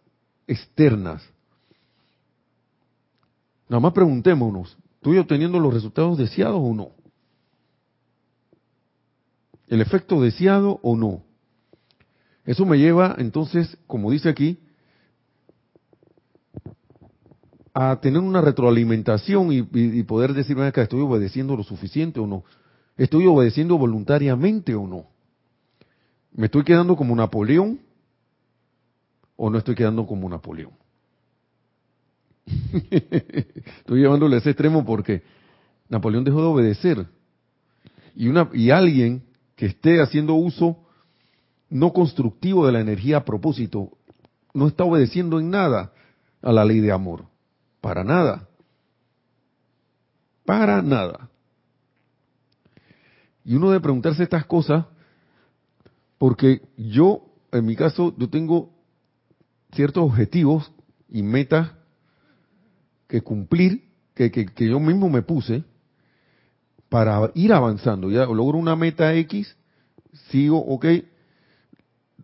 externas. Nada más preguntémonos, ¿estoy obteniendo los resultados deseados o no? ¿El efecto deseado o no? Eso me lleva entonces, como dice aquí, a tener una retroalimentación y, poder decirme acá, ¿estoy obedeciendo lo suficiente o no? ¿Estoy obedeciendo voluntariamente o no? ¿Me estoy quedando como Napoleón o no estoy quedando como Napoleón? estoy llevándole a ese extremo porque Napoleón dejó de obedecer. Y, una, y alguien que esté haciendo uso no constructivo de la energía a propósito no está obedeciendo en nada a la ley de amor. Para nada. Para nada. Y uno debe preguntarse estas cosas porque yo, en mi caso, yo tengo ciertos objetivos y metas que cumplir, que, que, yo mismo me puse para ir avanzando. Ya logro una meta X, sigo, ok,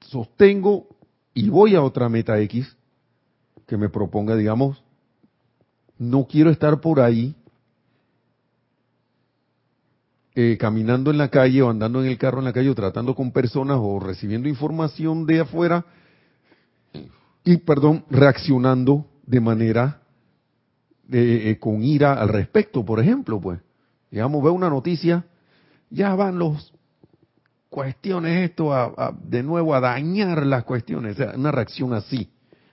sostengo y voy a otra meta X que me proponga, digamos, no quiero estar por ahí eh, caminando en la calle o andando en el carro en la calle o tratando con personas o recibiendo información de afuera y, perdón, reaccionando de manera eh, eh, con ira al respecto, por ejemplo, pues. Digamos, veo una noticia, ya van los cuestiones esto a, de nuevo a dañar las cuestiones, una reacción así,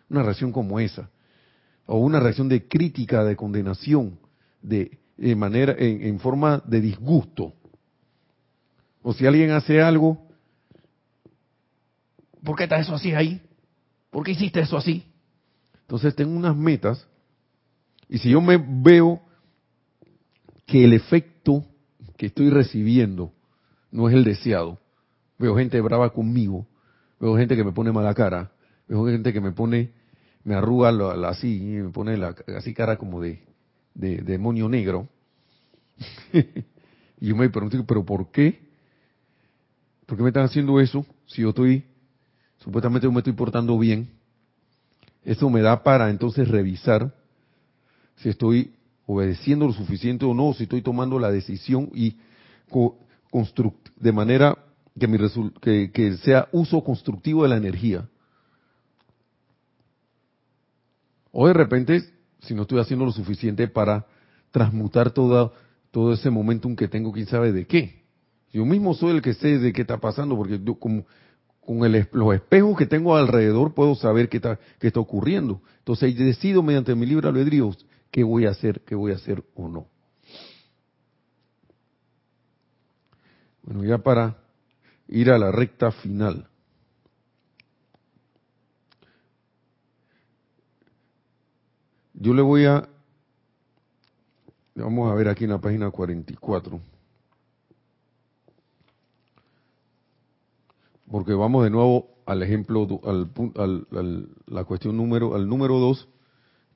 una reacción como esa o una reacción de crítica, de condenación, de, manera, en, forma de disgusto. O si alguien hace algo, ¿por qué está eso así ahí? ¿Por qué hiciste eso así? Entonces tengo unas metas y si yo me veo que el efecto que estoy recibiendo no es el deseado, veo gente brava conmigo, veo gente que me pone mala cara, veo gente que me pone me arruga así, y me pone la, así cara como de, demonio negro. y yo me pregunto, ¿pero por qué? ¿Por qué me están haciendo eso si yo estoy, supuestamente yo me estoy portando bien? Eso me da para entonces revisar si estoy obedeciendo lo suficiente o no, si estoy tomando la decisión y de manera que, mi que sea uso constructivo de la energía. O de repente, si no estoy haciendo lo suficiente para transmutar todo, todo ese momentum que tengo, quién sabe de qué. Yo mismo soy el que sé de qué está pasando, porque yo, como, con el, los espejos que tengo alrededor puedo saber qué está, qué está ocurriendo. Entonces decido mediante mi libre albedrío qué voy a hacer, qué voy a hacer o no. Bueno, ya para ir a la recta final. Yo le voy a, vamos a ver aquí en la página 44, porque vamos de nuevo al ejemplo, al, al, la cuestión número, al número 2,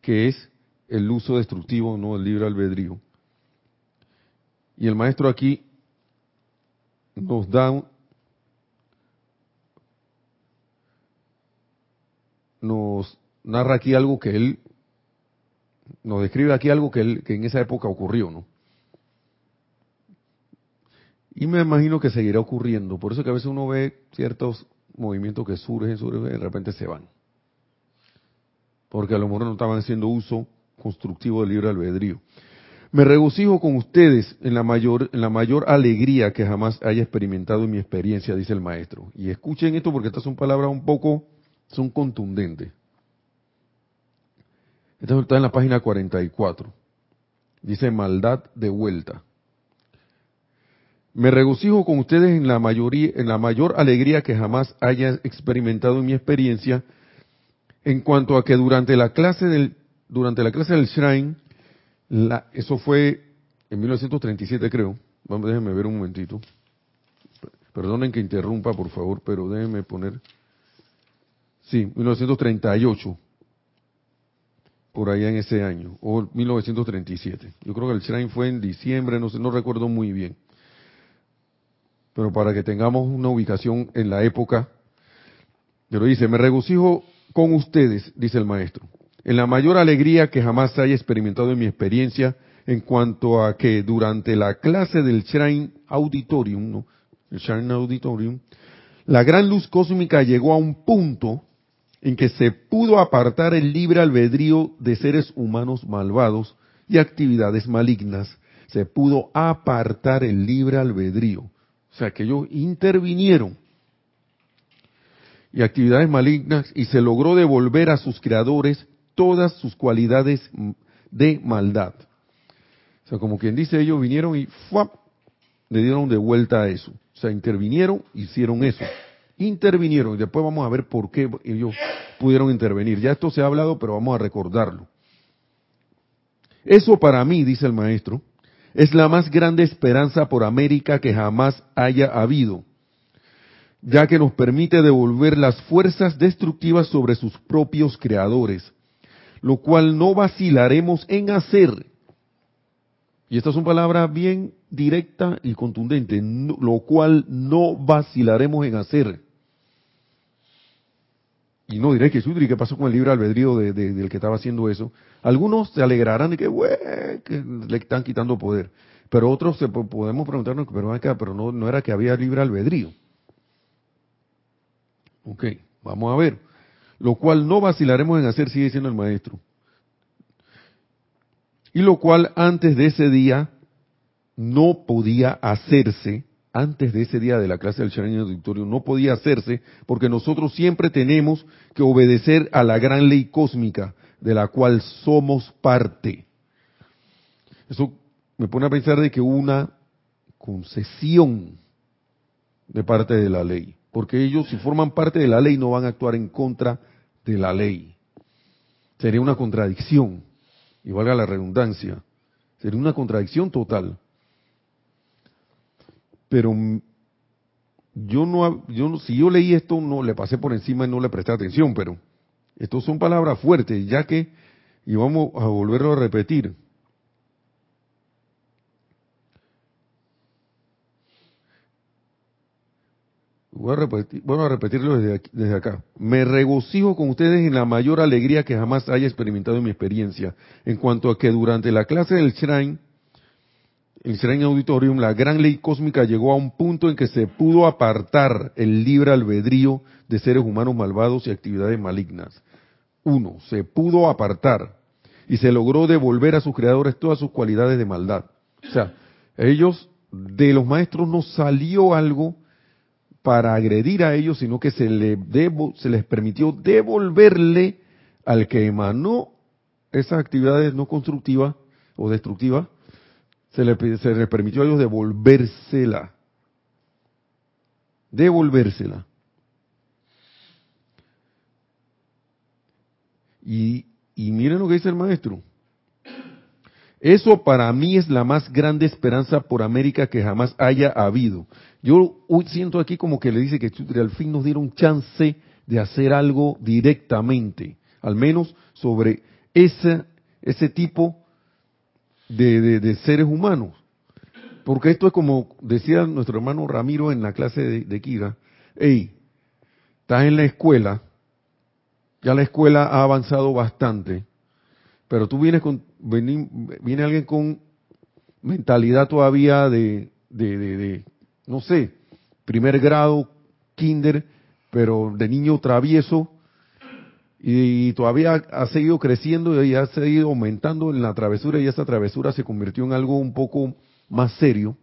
que es el uso destructivo, no el libre albedrío. Y el maestro aquí nos da nos narra aquí algo que él nos describe aquí algo que, en esa época ocurrió, ¿no? Y me imagino que seguirá ocurriendo. Por eso que a veces uno ve ciertos movimientos que surgen, surgen y de repente se van. Porque a lo mejor no estaban haciendo uso constructivo del libre albedrío. Me regocijo con ustedes en la mayor, en la mayor alegría que jamás haya experimentado en mi experiencia, dice el maestro. Y escuchen esto porque estas son palabras un poco, son contundentes. Esto está en la página 44. Dice maldad de vuelta. Me regocijo con ustedes en la mayoría, en la mayor alegría que jamás haya experimentado en mi experiencia, en cuanto a que durante la clase del, durante la clase del Shrine, la, eso fue en 1937 creo, vamos, déjenme ver un momentito, perdonen que interrumpa por favor, pero déjenme poner, sí, 1938, por allá en ese año, o 1937, yo creo que el Shrine fue en diciembre, no sé, no recuerdo muy bien pero para que tengamos una ubicación en la época. Pero dice, me regocijo con ustedes, dice el maestro, en la mayor alegría que jamás haya experimentado en mi experiencia en cuanto a que durante la clase del Shrine Auditorium, ¿no? el Shrine Auditorium, la gran luz cósmica llegó a un punto en que se pudo apartar el libre albedrío de seres humanos malvados y actividades malignas. Se pudo apartar el libre albedrío. O sea, que ellos intervinieron y actividades malignas y se logró devolver a sus creadores todas sus cualidades de maldad. O sea, como quien dice, ellos vinieron y ¡fuap! le dieron de vuelta a eso. O sea, intervinieron, hicieron eso. Intervinieron y después vamos a ver por qué ellos pudieron intervenir. Ya esto se ha hablado, pero vamos a recordarlo. Eso para mí, dice el maestro, es la más grande esperanza por América que jamás haya habido, ya que nos permite devolver las fuerzas destructivas sobre sus propios creadores, lo cual no vacilaremos en hacer. Y esta es una palabra bien directa y contundente, lo cual no vacilaremos en hacer. Y no diré que Sudri, ¿qué pasó con el libre albedrío del que estaba haciendo eso? Algunos se alegrarán de que, que le están quitando poder. Pero otros se, podemos preguntarnos, pero acá, pero no, no era que había libre albedrío. Ok, vamos a ver. Lo cual no vacilaremos en hacer, sigue diciendo el maestro. Y lo cual antes de ese día no podía hacerse antes de ese día de la clase del Sharon Auditorio no podía hacerse porque nosotros siempre tenemos que obedecer a la gran ley cósmica de la cual somos parte. Eso me pone a pensar de que una concesión de parte de la ley, porque ellos si forman parte de la ley no van a actuar en contra de la ley. Sería una contradicción, y valga la redundancia, sería una contradicción total pero yo no, yo si yo leí esto no le pasé por encima y no le presté atención, pero estos son palabras fuertes, ya que y vamos a volverlo a repetir. Voy a, repetir, a repetirlo desde, desde acá. Me regocijo con ustedes en la mayor alegría que jamás haya experimentado en mi experiencia, en cuanto a que durante la clase del Shrine el Shrine Auditorium, la gran ley cósmica llegó a un punto en que se pudo apartar el libre albedrío de seres humanos malvados y actividades malignas. Uno, se pudo apartar y se logró devolver a sus creadores todas sus cualidades de maldad. O sea, ellos, de los maestros no salió algo para agredir a ellos, sino que se, le se les permitió devolverle al que emanó esas actividades no constructivas o destructivas se les se permitió a ellos devolvérsela. Devolvérsela. Y, y miren lo que dice el maestro. Eso para mí es la más grande esperanza por América que jamás haya habido. Yo hoy siento aquí como que le dice que al fin nos dieron chance de hacer algo directamente, al menos sobre ese, ese tipo de, seres humanos. Porque esto es como decía nuestro hermano Ramiro en la clase de, de Kira, hey, estás en la escuela, ya la escuela ha avanzado bastante, pero tú vienes con, viene, alguien con mentalidad todavía de, de, de, no sé, primer grado, kinder, pero de niño travieso, y todavía ha seguido creciendo y ha seguido aumentando en la travesura y esa travesura se convirtió en algo un poco más serio.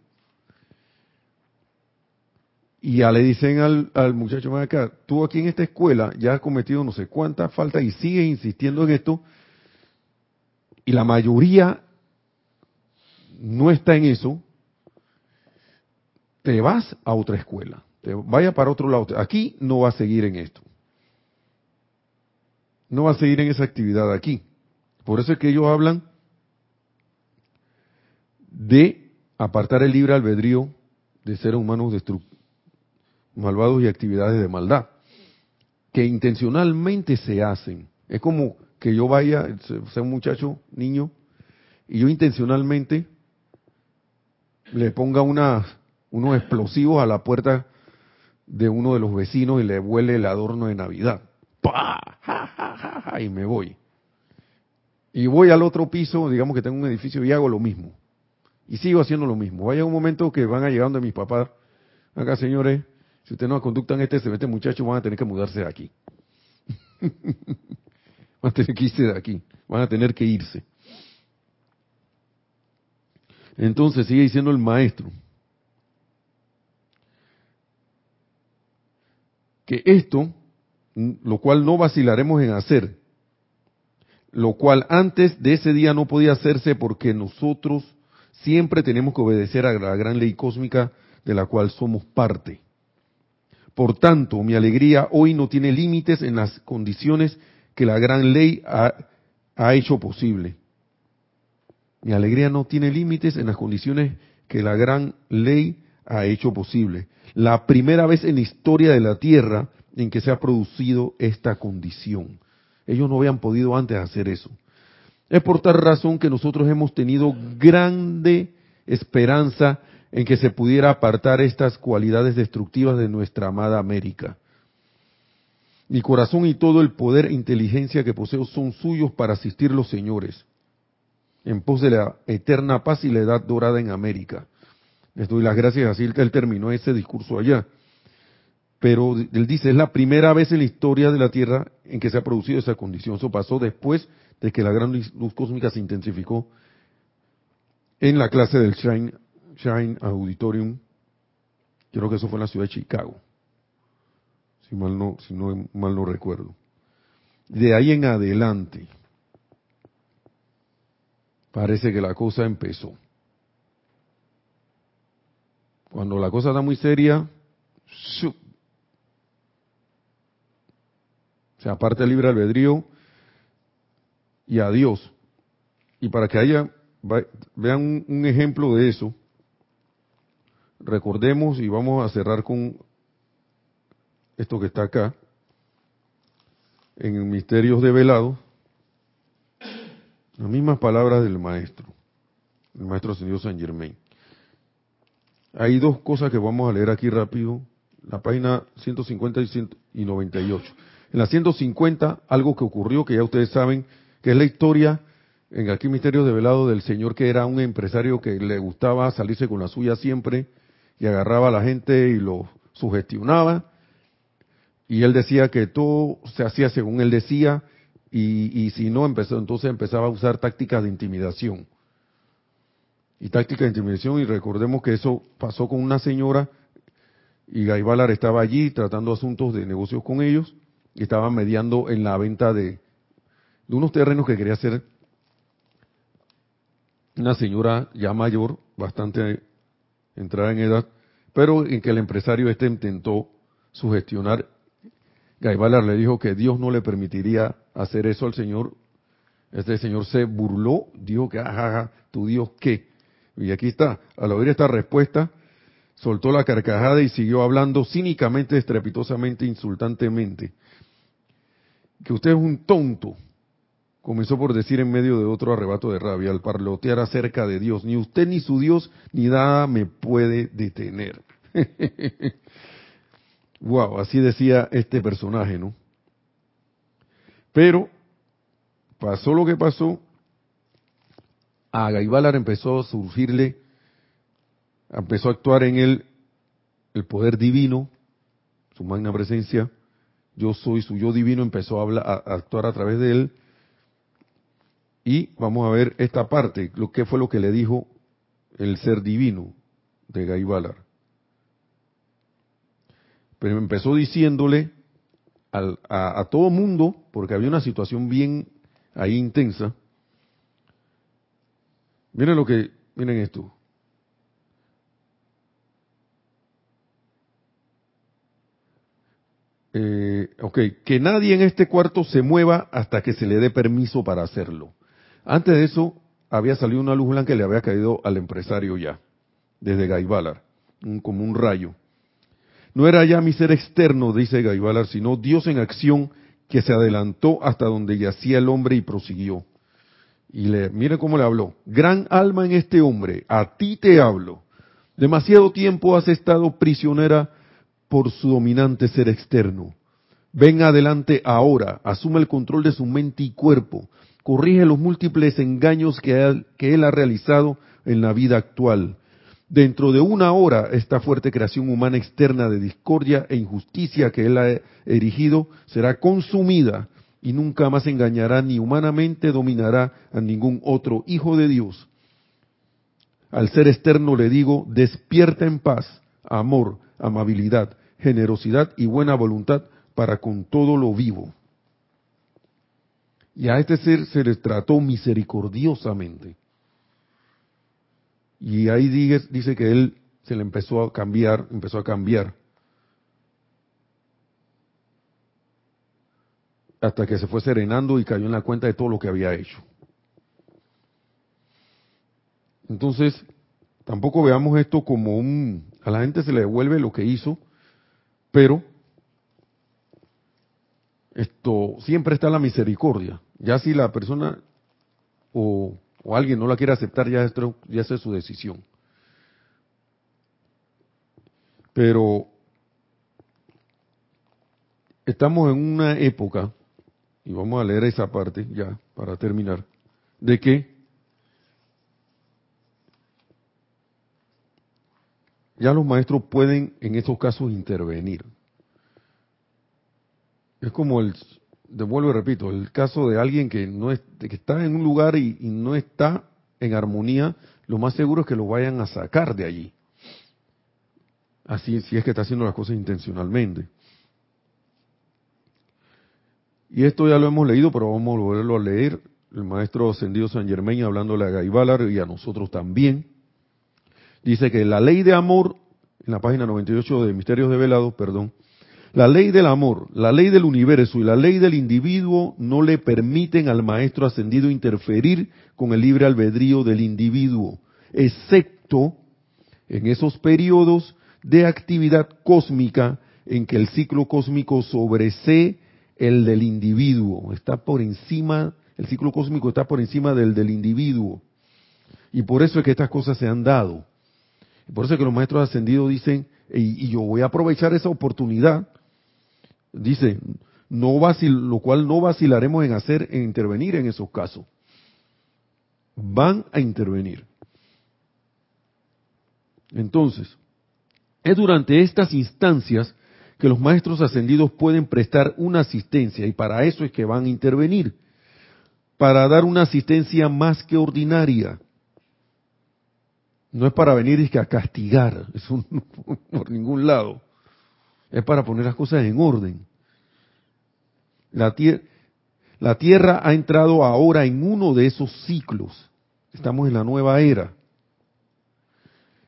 Y ya le dicen al, muchacho, acá, tú aquí en esta escuela ya has cometido no sé cuántas faltas y sigues insistiendo en esto. Y la mayoría no está en eso, te vas a otra escuela, te vaya para otro lado. Aquí no va a seguir en esto. No va a seguir en esa actividad aquí. Por eso es que ellos hablan de apartar el libre albedrío de seres humanos malvados y actividades de maldad, que intencionalmente se hacen. Es como que yo vaya, sea un muchacho, niño, y yo intencionalmente le ponga unos explosivos a la puerta de uno de los vecinos y le vuele el adorno de Navidad. Y me voy. Y voy al otro piso, digamos que tengo un edificio y hago lo mismo. Y sigo haciendo lo mismo. Vaya un momento que van llegando mis papás. Acá, señores, si ustedes no conductan este, se mete muchachos, van a tener que mudarse de aquí. van a tener que irse de aquí. Van a tener que irse. Entonces sigue diciendo el maestro que esto, lo cual no vacilaremos en hacer, lo cual antes de ese día no podía hacerse porque nosotros siempre tenemos que obedecer a la gran ley cósmica de la cual somos parte. Por tanto, mi alegría hoy no tiene límites en las condiciones que la gran ley ha, hecho posible. Mi alegría no tiene límites en las condiciones que la gran ley ha hecho posible. La primera vez en la historia de la Tierra en que se ha producido esta condición. Ellos no habían podido antes hacer eso. Es por tal razón que nosotros hemos tenido grande esperanza en que se pudiera apartar estas cualidades destructivas de nuestra amada América. Mi corazón y todo el poder e inteligencia que poseo son suyos para asistir los señores en pos de la eterna paz y la edad dorada en América. Les doy las gracias, así que él terminó ese discurso allá. Pero él dice, es la primera vez en la historia de la Tierra en que se ha producido esa condición. Eso pasó después de que la gran luz cósmica se intensificó en la clase del Shine Auditorium. Creo que eso fue en la ciudad de Chicago. Si mal no, si no mal no recuerdo. De ahí en adelante, parece que la cosa empezó. Cuando la cosa está muy seria, se aparte el libre albedrío y a Dios. Y para que haya, vean un, ejemplo de eso, recordemos y vamos a cerrar con esto que está acá, en Misterios de Velado, las mismas palabras del maestro, el maestro señor San Germain. Hay dos cosas que vamos a leer aquí rápido, la página 150 y 98. En la 150, algo que ocurrió, que ya ustedes saben, que es la historia en aquí Misterios de Velado del señor que era un empresario que le gustaba salirse con la suya siempre y agarraba a la gente y lo sugestionaba. Y él decía que todo se hacía según él decía y, si no, empezó, entonces empezaba a usar tácticas de intimidación. Y tácticas de intimidación, y recordemos que eso pasó con una señora, y Gaibalar estaba allí tratando asuntos de negocios con ellos, estaba mediando en la venta de, unos terrenos que quería hacer una señora ya mayor, bastante entrada en edad, pero en que el empresario este intentó sugestionar Gaibalar le dijo que Dios no le permitiría hacer eso al Señor. Este señor se burló, dijo que, ajaja, ¿tu Dios qué? Y aquí está, al oír esta respuesta, soltó la carcajada y siguió hablando cínicamente, estrepitosamente, insultantemente. Que usted es un tonto, comenzó por decir en medio de otro arrebato de rabia, al parlotear acerca de Dios. Ni usted ni su Dios, ni nada me puede detener. Wow, así decía este personaje, ¿no? Pero pasó lo que pasó, a Gaibalar empezó a surgirle, empezó a actuar en él el poder divino, su magna presencia, yo soy su yo divino, empezó a, hablar, a actuar a través de él. Y vamos a ver esta parte, lo que fue lo que le dijo el ser divino de Gaibalar pero empezó diciéndole a, todo mundo, porque había una situación bien ahí intensa. Miren lo que miren esto. Eh, que nadie en este cuarto se mueva hasta que se le dé permiso para hacerlo. Antes de eso, había salido una luz blanca que le había caído al empresario ya, desde Gaibalar, como un rayo. No era ya mi ser externo, dice Gaibalar, sino Dios en acción que se adelantó hasta donde yacía el hombre y prosiguió. Y le, mire cómo le habló. Gran alma en este hombre, a ti te hablo. Demasiado tiempo has estado prisionera por su dominante ser externo. Ven adelante ahora, asume el control de su mente y cuerpo, corrige los múltiples engaños que él, que él ha realizado en la vida actual. Dentro de una hora, esta fuerte creación humana externa de discordia e injusticia que él ha erigido será consumida y nunca más engañará ni humanamente dominará a ningún otro hijo de Dios. Al ser externo le digo, despierta en paz, amor, amabilidad, generosidad y buena voluntad para con todo lo vivo. Y a este ser se le trató misericordiosamente. Y ahí dice, dice que él se le empezó a cambiar, empezó a cambiar. Hasta que se fue serenando y cayó en la cuenta de todo lo que había hecho. Entonces, tampoco veamos esto como un... A la gente se le devuelve lo que hizo, pero esto siempre está la misericordia. Ya si la persona o, alguien no la quiere aceptar, ya, es, ya es su decisión. Pero estamos en una época, y vamos a leer esa parte ya para terminar, de que ya los maestros pueden en estos casos intervenir. Es como el, devuelvo y repito, el caso de alguien que no es, que está en un lugar y, no está en armonía, lo más seguro es que lo vayan a sacar de allí. Así si es que está haciendo las cosas intencionalmente. Y esto ya lo hemos leído, pero vamos a volverlo a leer. El maestro ascendido San Germain hablándole a Gaibalar y a nosotros también. Dice que la ley de amor, en la página 98 de Misterios de Velado, perdón, la ley del amor, la ley del universo y la ley del individuo no le permiten al maestro ascendido interferir con el libre albedrío del individuo, excepto en esos periodos de actividad cósmica en que el ciclo cósmico sobresee el del individuo, está por encima, el ciclo cósmico está por encima del del individuo. Y por eso es que estas cosas se han dado. Por eso es que los maestros ascendidos dicen, y, yo voy a aprovechar esa oportunidad Dice, no vacil, lo cual no vacilaremos en hacer, en intervenir en esos casos. Van a intervenir. Entonces, es durante estas instancias que los maestros ascendidos pueden prestar una asistencia y para eso es que van a intervenir, para dar una asistencia más que ordinaria. No es para venir y que a castigar, por ningún lado es para poner las cosas en orden. La, la Tierra ha entrado ahora en uno de esos ciclos. Estamos en la nueva era.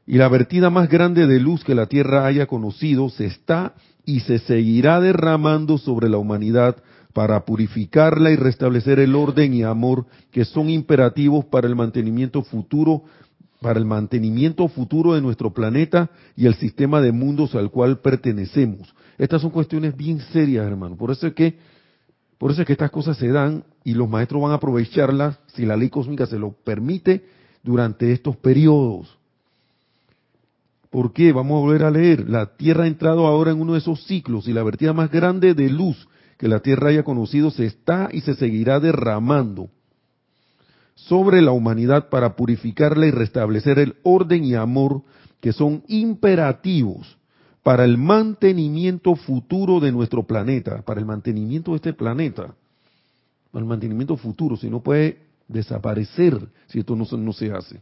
Y la vertida más grande de luz que la Tierra haya conocido se está y se seguirá derramando sobre la humanidad para purificarla y restablecer el orden y amor que son imperativos para el mantenimiento futuro para el mantenimiento futuro de nuestro planeta y el sistema de mundos al cual pertenecemos. Estas son cuestiones bien serias, hermano. Por eso es que, por eso es que estas cosas se dan y los maestros van a aprovecharlas, si la ley cósmica se lo permite, durante estos periodos. ¿Por qué? Vamos a volver a leer. La Tierra ha entrado ahora en uno de esos ciclos y la vertida más grande de luz que la Tierra haya conocido se está y se seguirá derramando sobre la humanidad para purificarla y restablecer el orden y amor que son imperativos para el mantenimiento futuro de nuestro planeta, para el mantenimiento de este planeta, para el mantenimiento futuro, si no puede desaparecer si esto no, no se hace.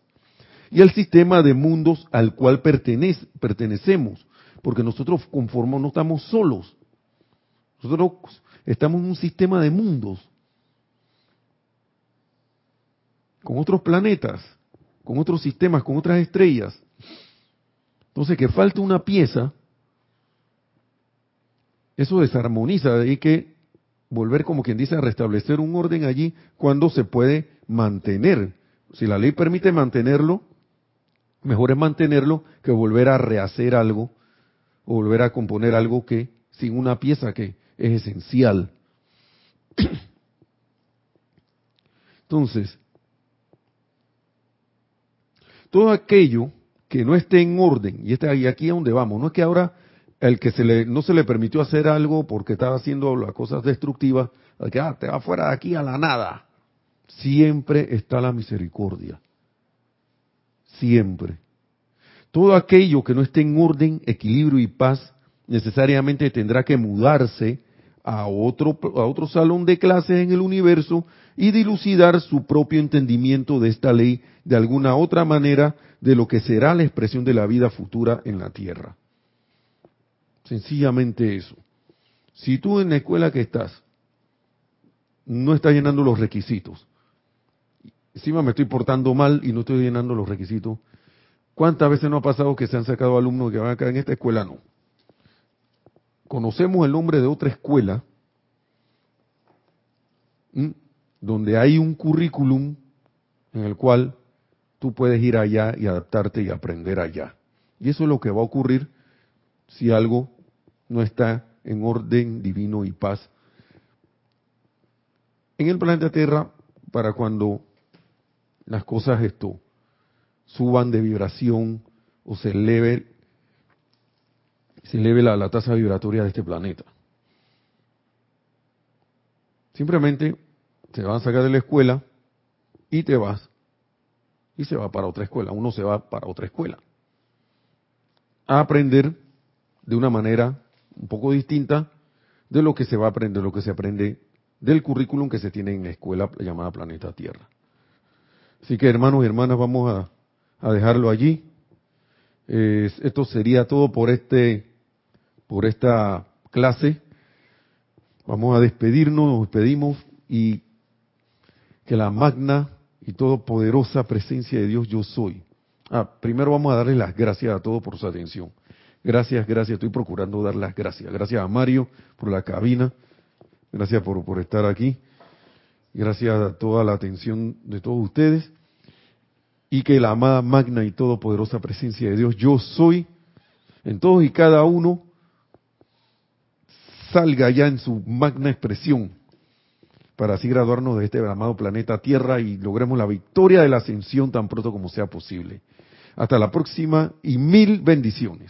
Y el sistema de mundos al cual pertenece, pertenecemos, porque nosotros conformamos, no estamos solos, nosotros estamos en un sistema de mundos con otros planetas, con otros sistemas, con otras estrellas. Entonces, que falta una pieza, eso desarmoniza, hay que volver, como quien dice, a restablecer un orden allí cuando se puede mantener. Si la ley permite mantenerlo, mejor es mantenerlo que volver a rehacer algo o volver a componer algo que sin una pieza que es esencial. Entonces, todo aquello que no esté en orden, y, este, y aquí es donde vamos, no es que ahora el que se le, no se le permitió hacer algo porque estaba haciendo las cosas destructivas, que ah, te va fuera de aquí a la nada. Siempre está la misericordia. Siempre. Todo aquello que no esté en orden, equilibrio y paz, necesariamente tendrá que mudarse a otro, a otro salón de clases en el universo y dilucidar su propio entendimiento de esta ley de alguna otra manera de lo que será la expresión de la vida futura en la tierra. Sencillamente eso. Si tú en la escuela que estás no estás llenando los requisitos, encima me estoy portando mal y no estoy llenando los requisitos, ¿cuántas veces no ha pasado que se han sacado alumnos que van a caer en esta escuela? No. Conocemos el nombre de otra escuela donde hay un currículum en el cual tú puedes ir allá y adaptarte y aprender allá. Y eso es lo que va a ocurrir si algo no está en orden divino y paz en el planeta Tierra para cuando las cosas esto suban de vibración o se eleve se eleve la, la tasa vibratoria de este planeta. Simplemente se van a sacar de la escuela y te vas y se va para otra escuela. Uno se va para otra escuela. A aprender de una manera un poco distinta de lo que se va a aprender, lo que se aprende del currículum que se tiene en la escuela llamada Planeta Tierra. Así que hermanos y hermanas, vamos a, dejarlo allí. esto sería todo por este, por esta clase. Vamos a despedirnos, nos despedimos y que la magna y todopoderosa presencia de Dios yo soy. Ah, primero vamos a darle las gracias a todos por su atención. Gracias, gracias. Estoy procurando dar las gracias. Gracias a Mario por la cabina. Gracias por, por estar aquí. Gracias a toda la atención de todos ustedes. Y que la amada magna y todopoderosa presencia de Dios yo soy en todos y cada uno salga ya en su magna expresión para así graduarnos de este amado planeta Tierra y logremos la victoria de la ascensión tan pronto como sea posible. Hasta la próxima y mil bendiciones.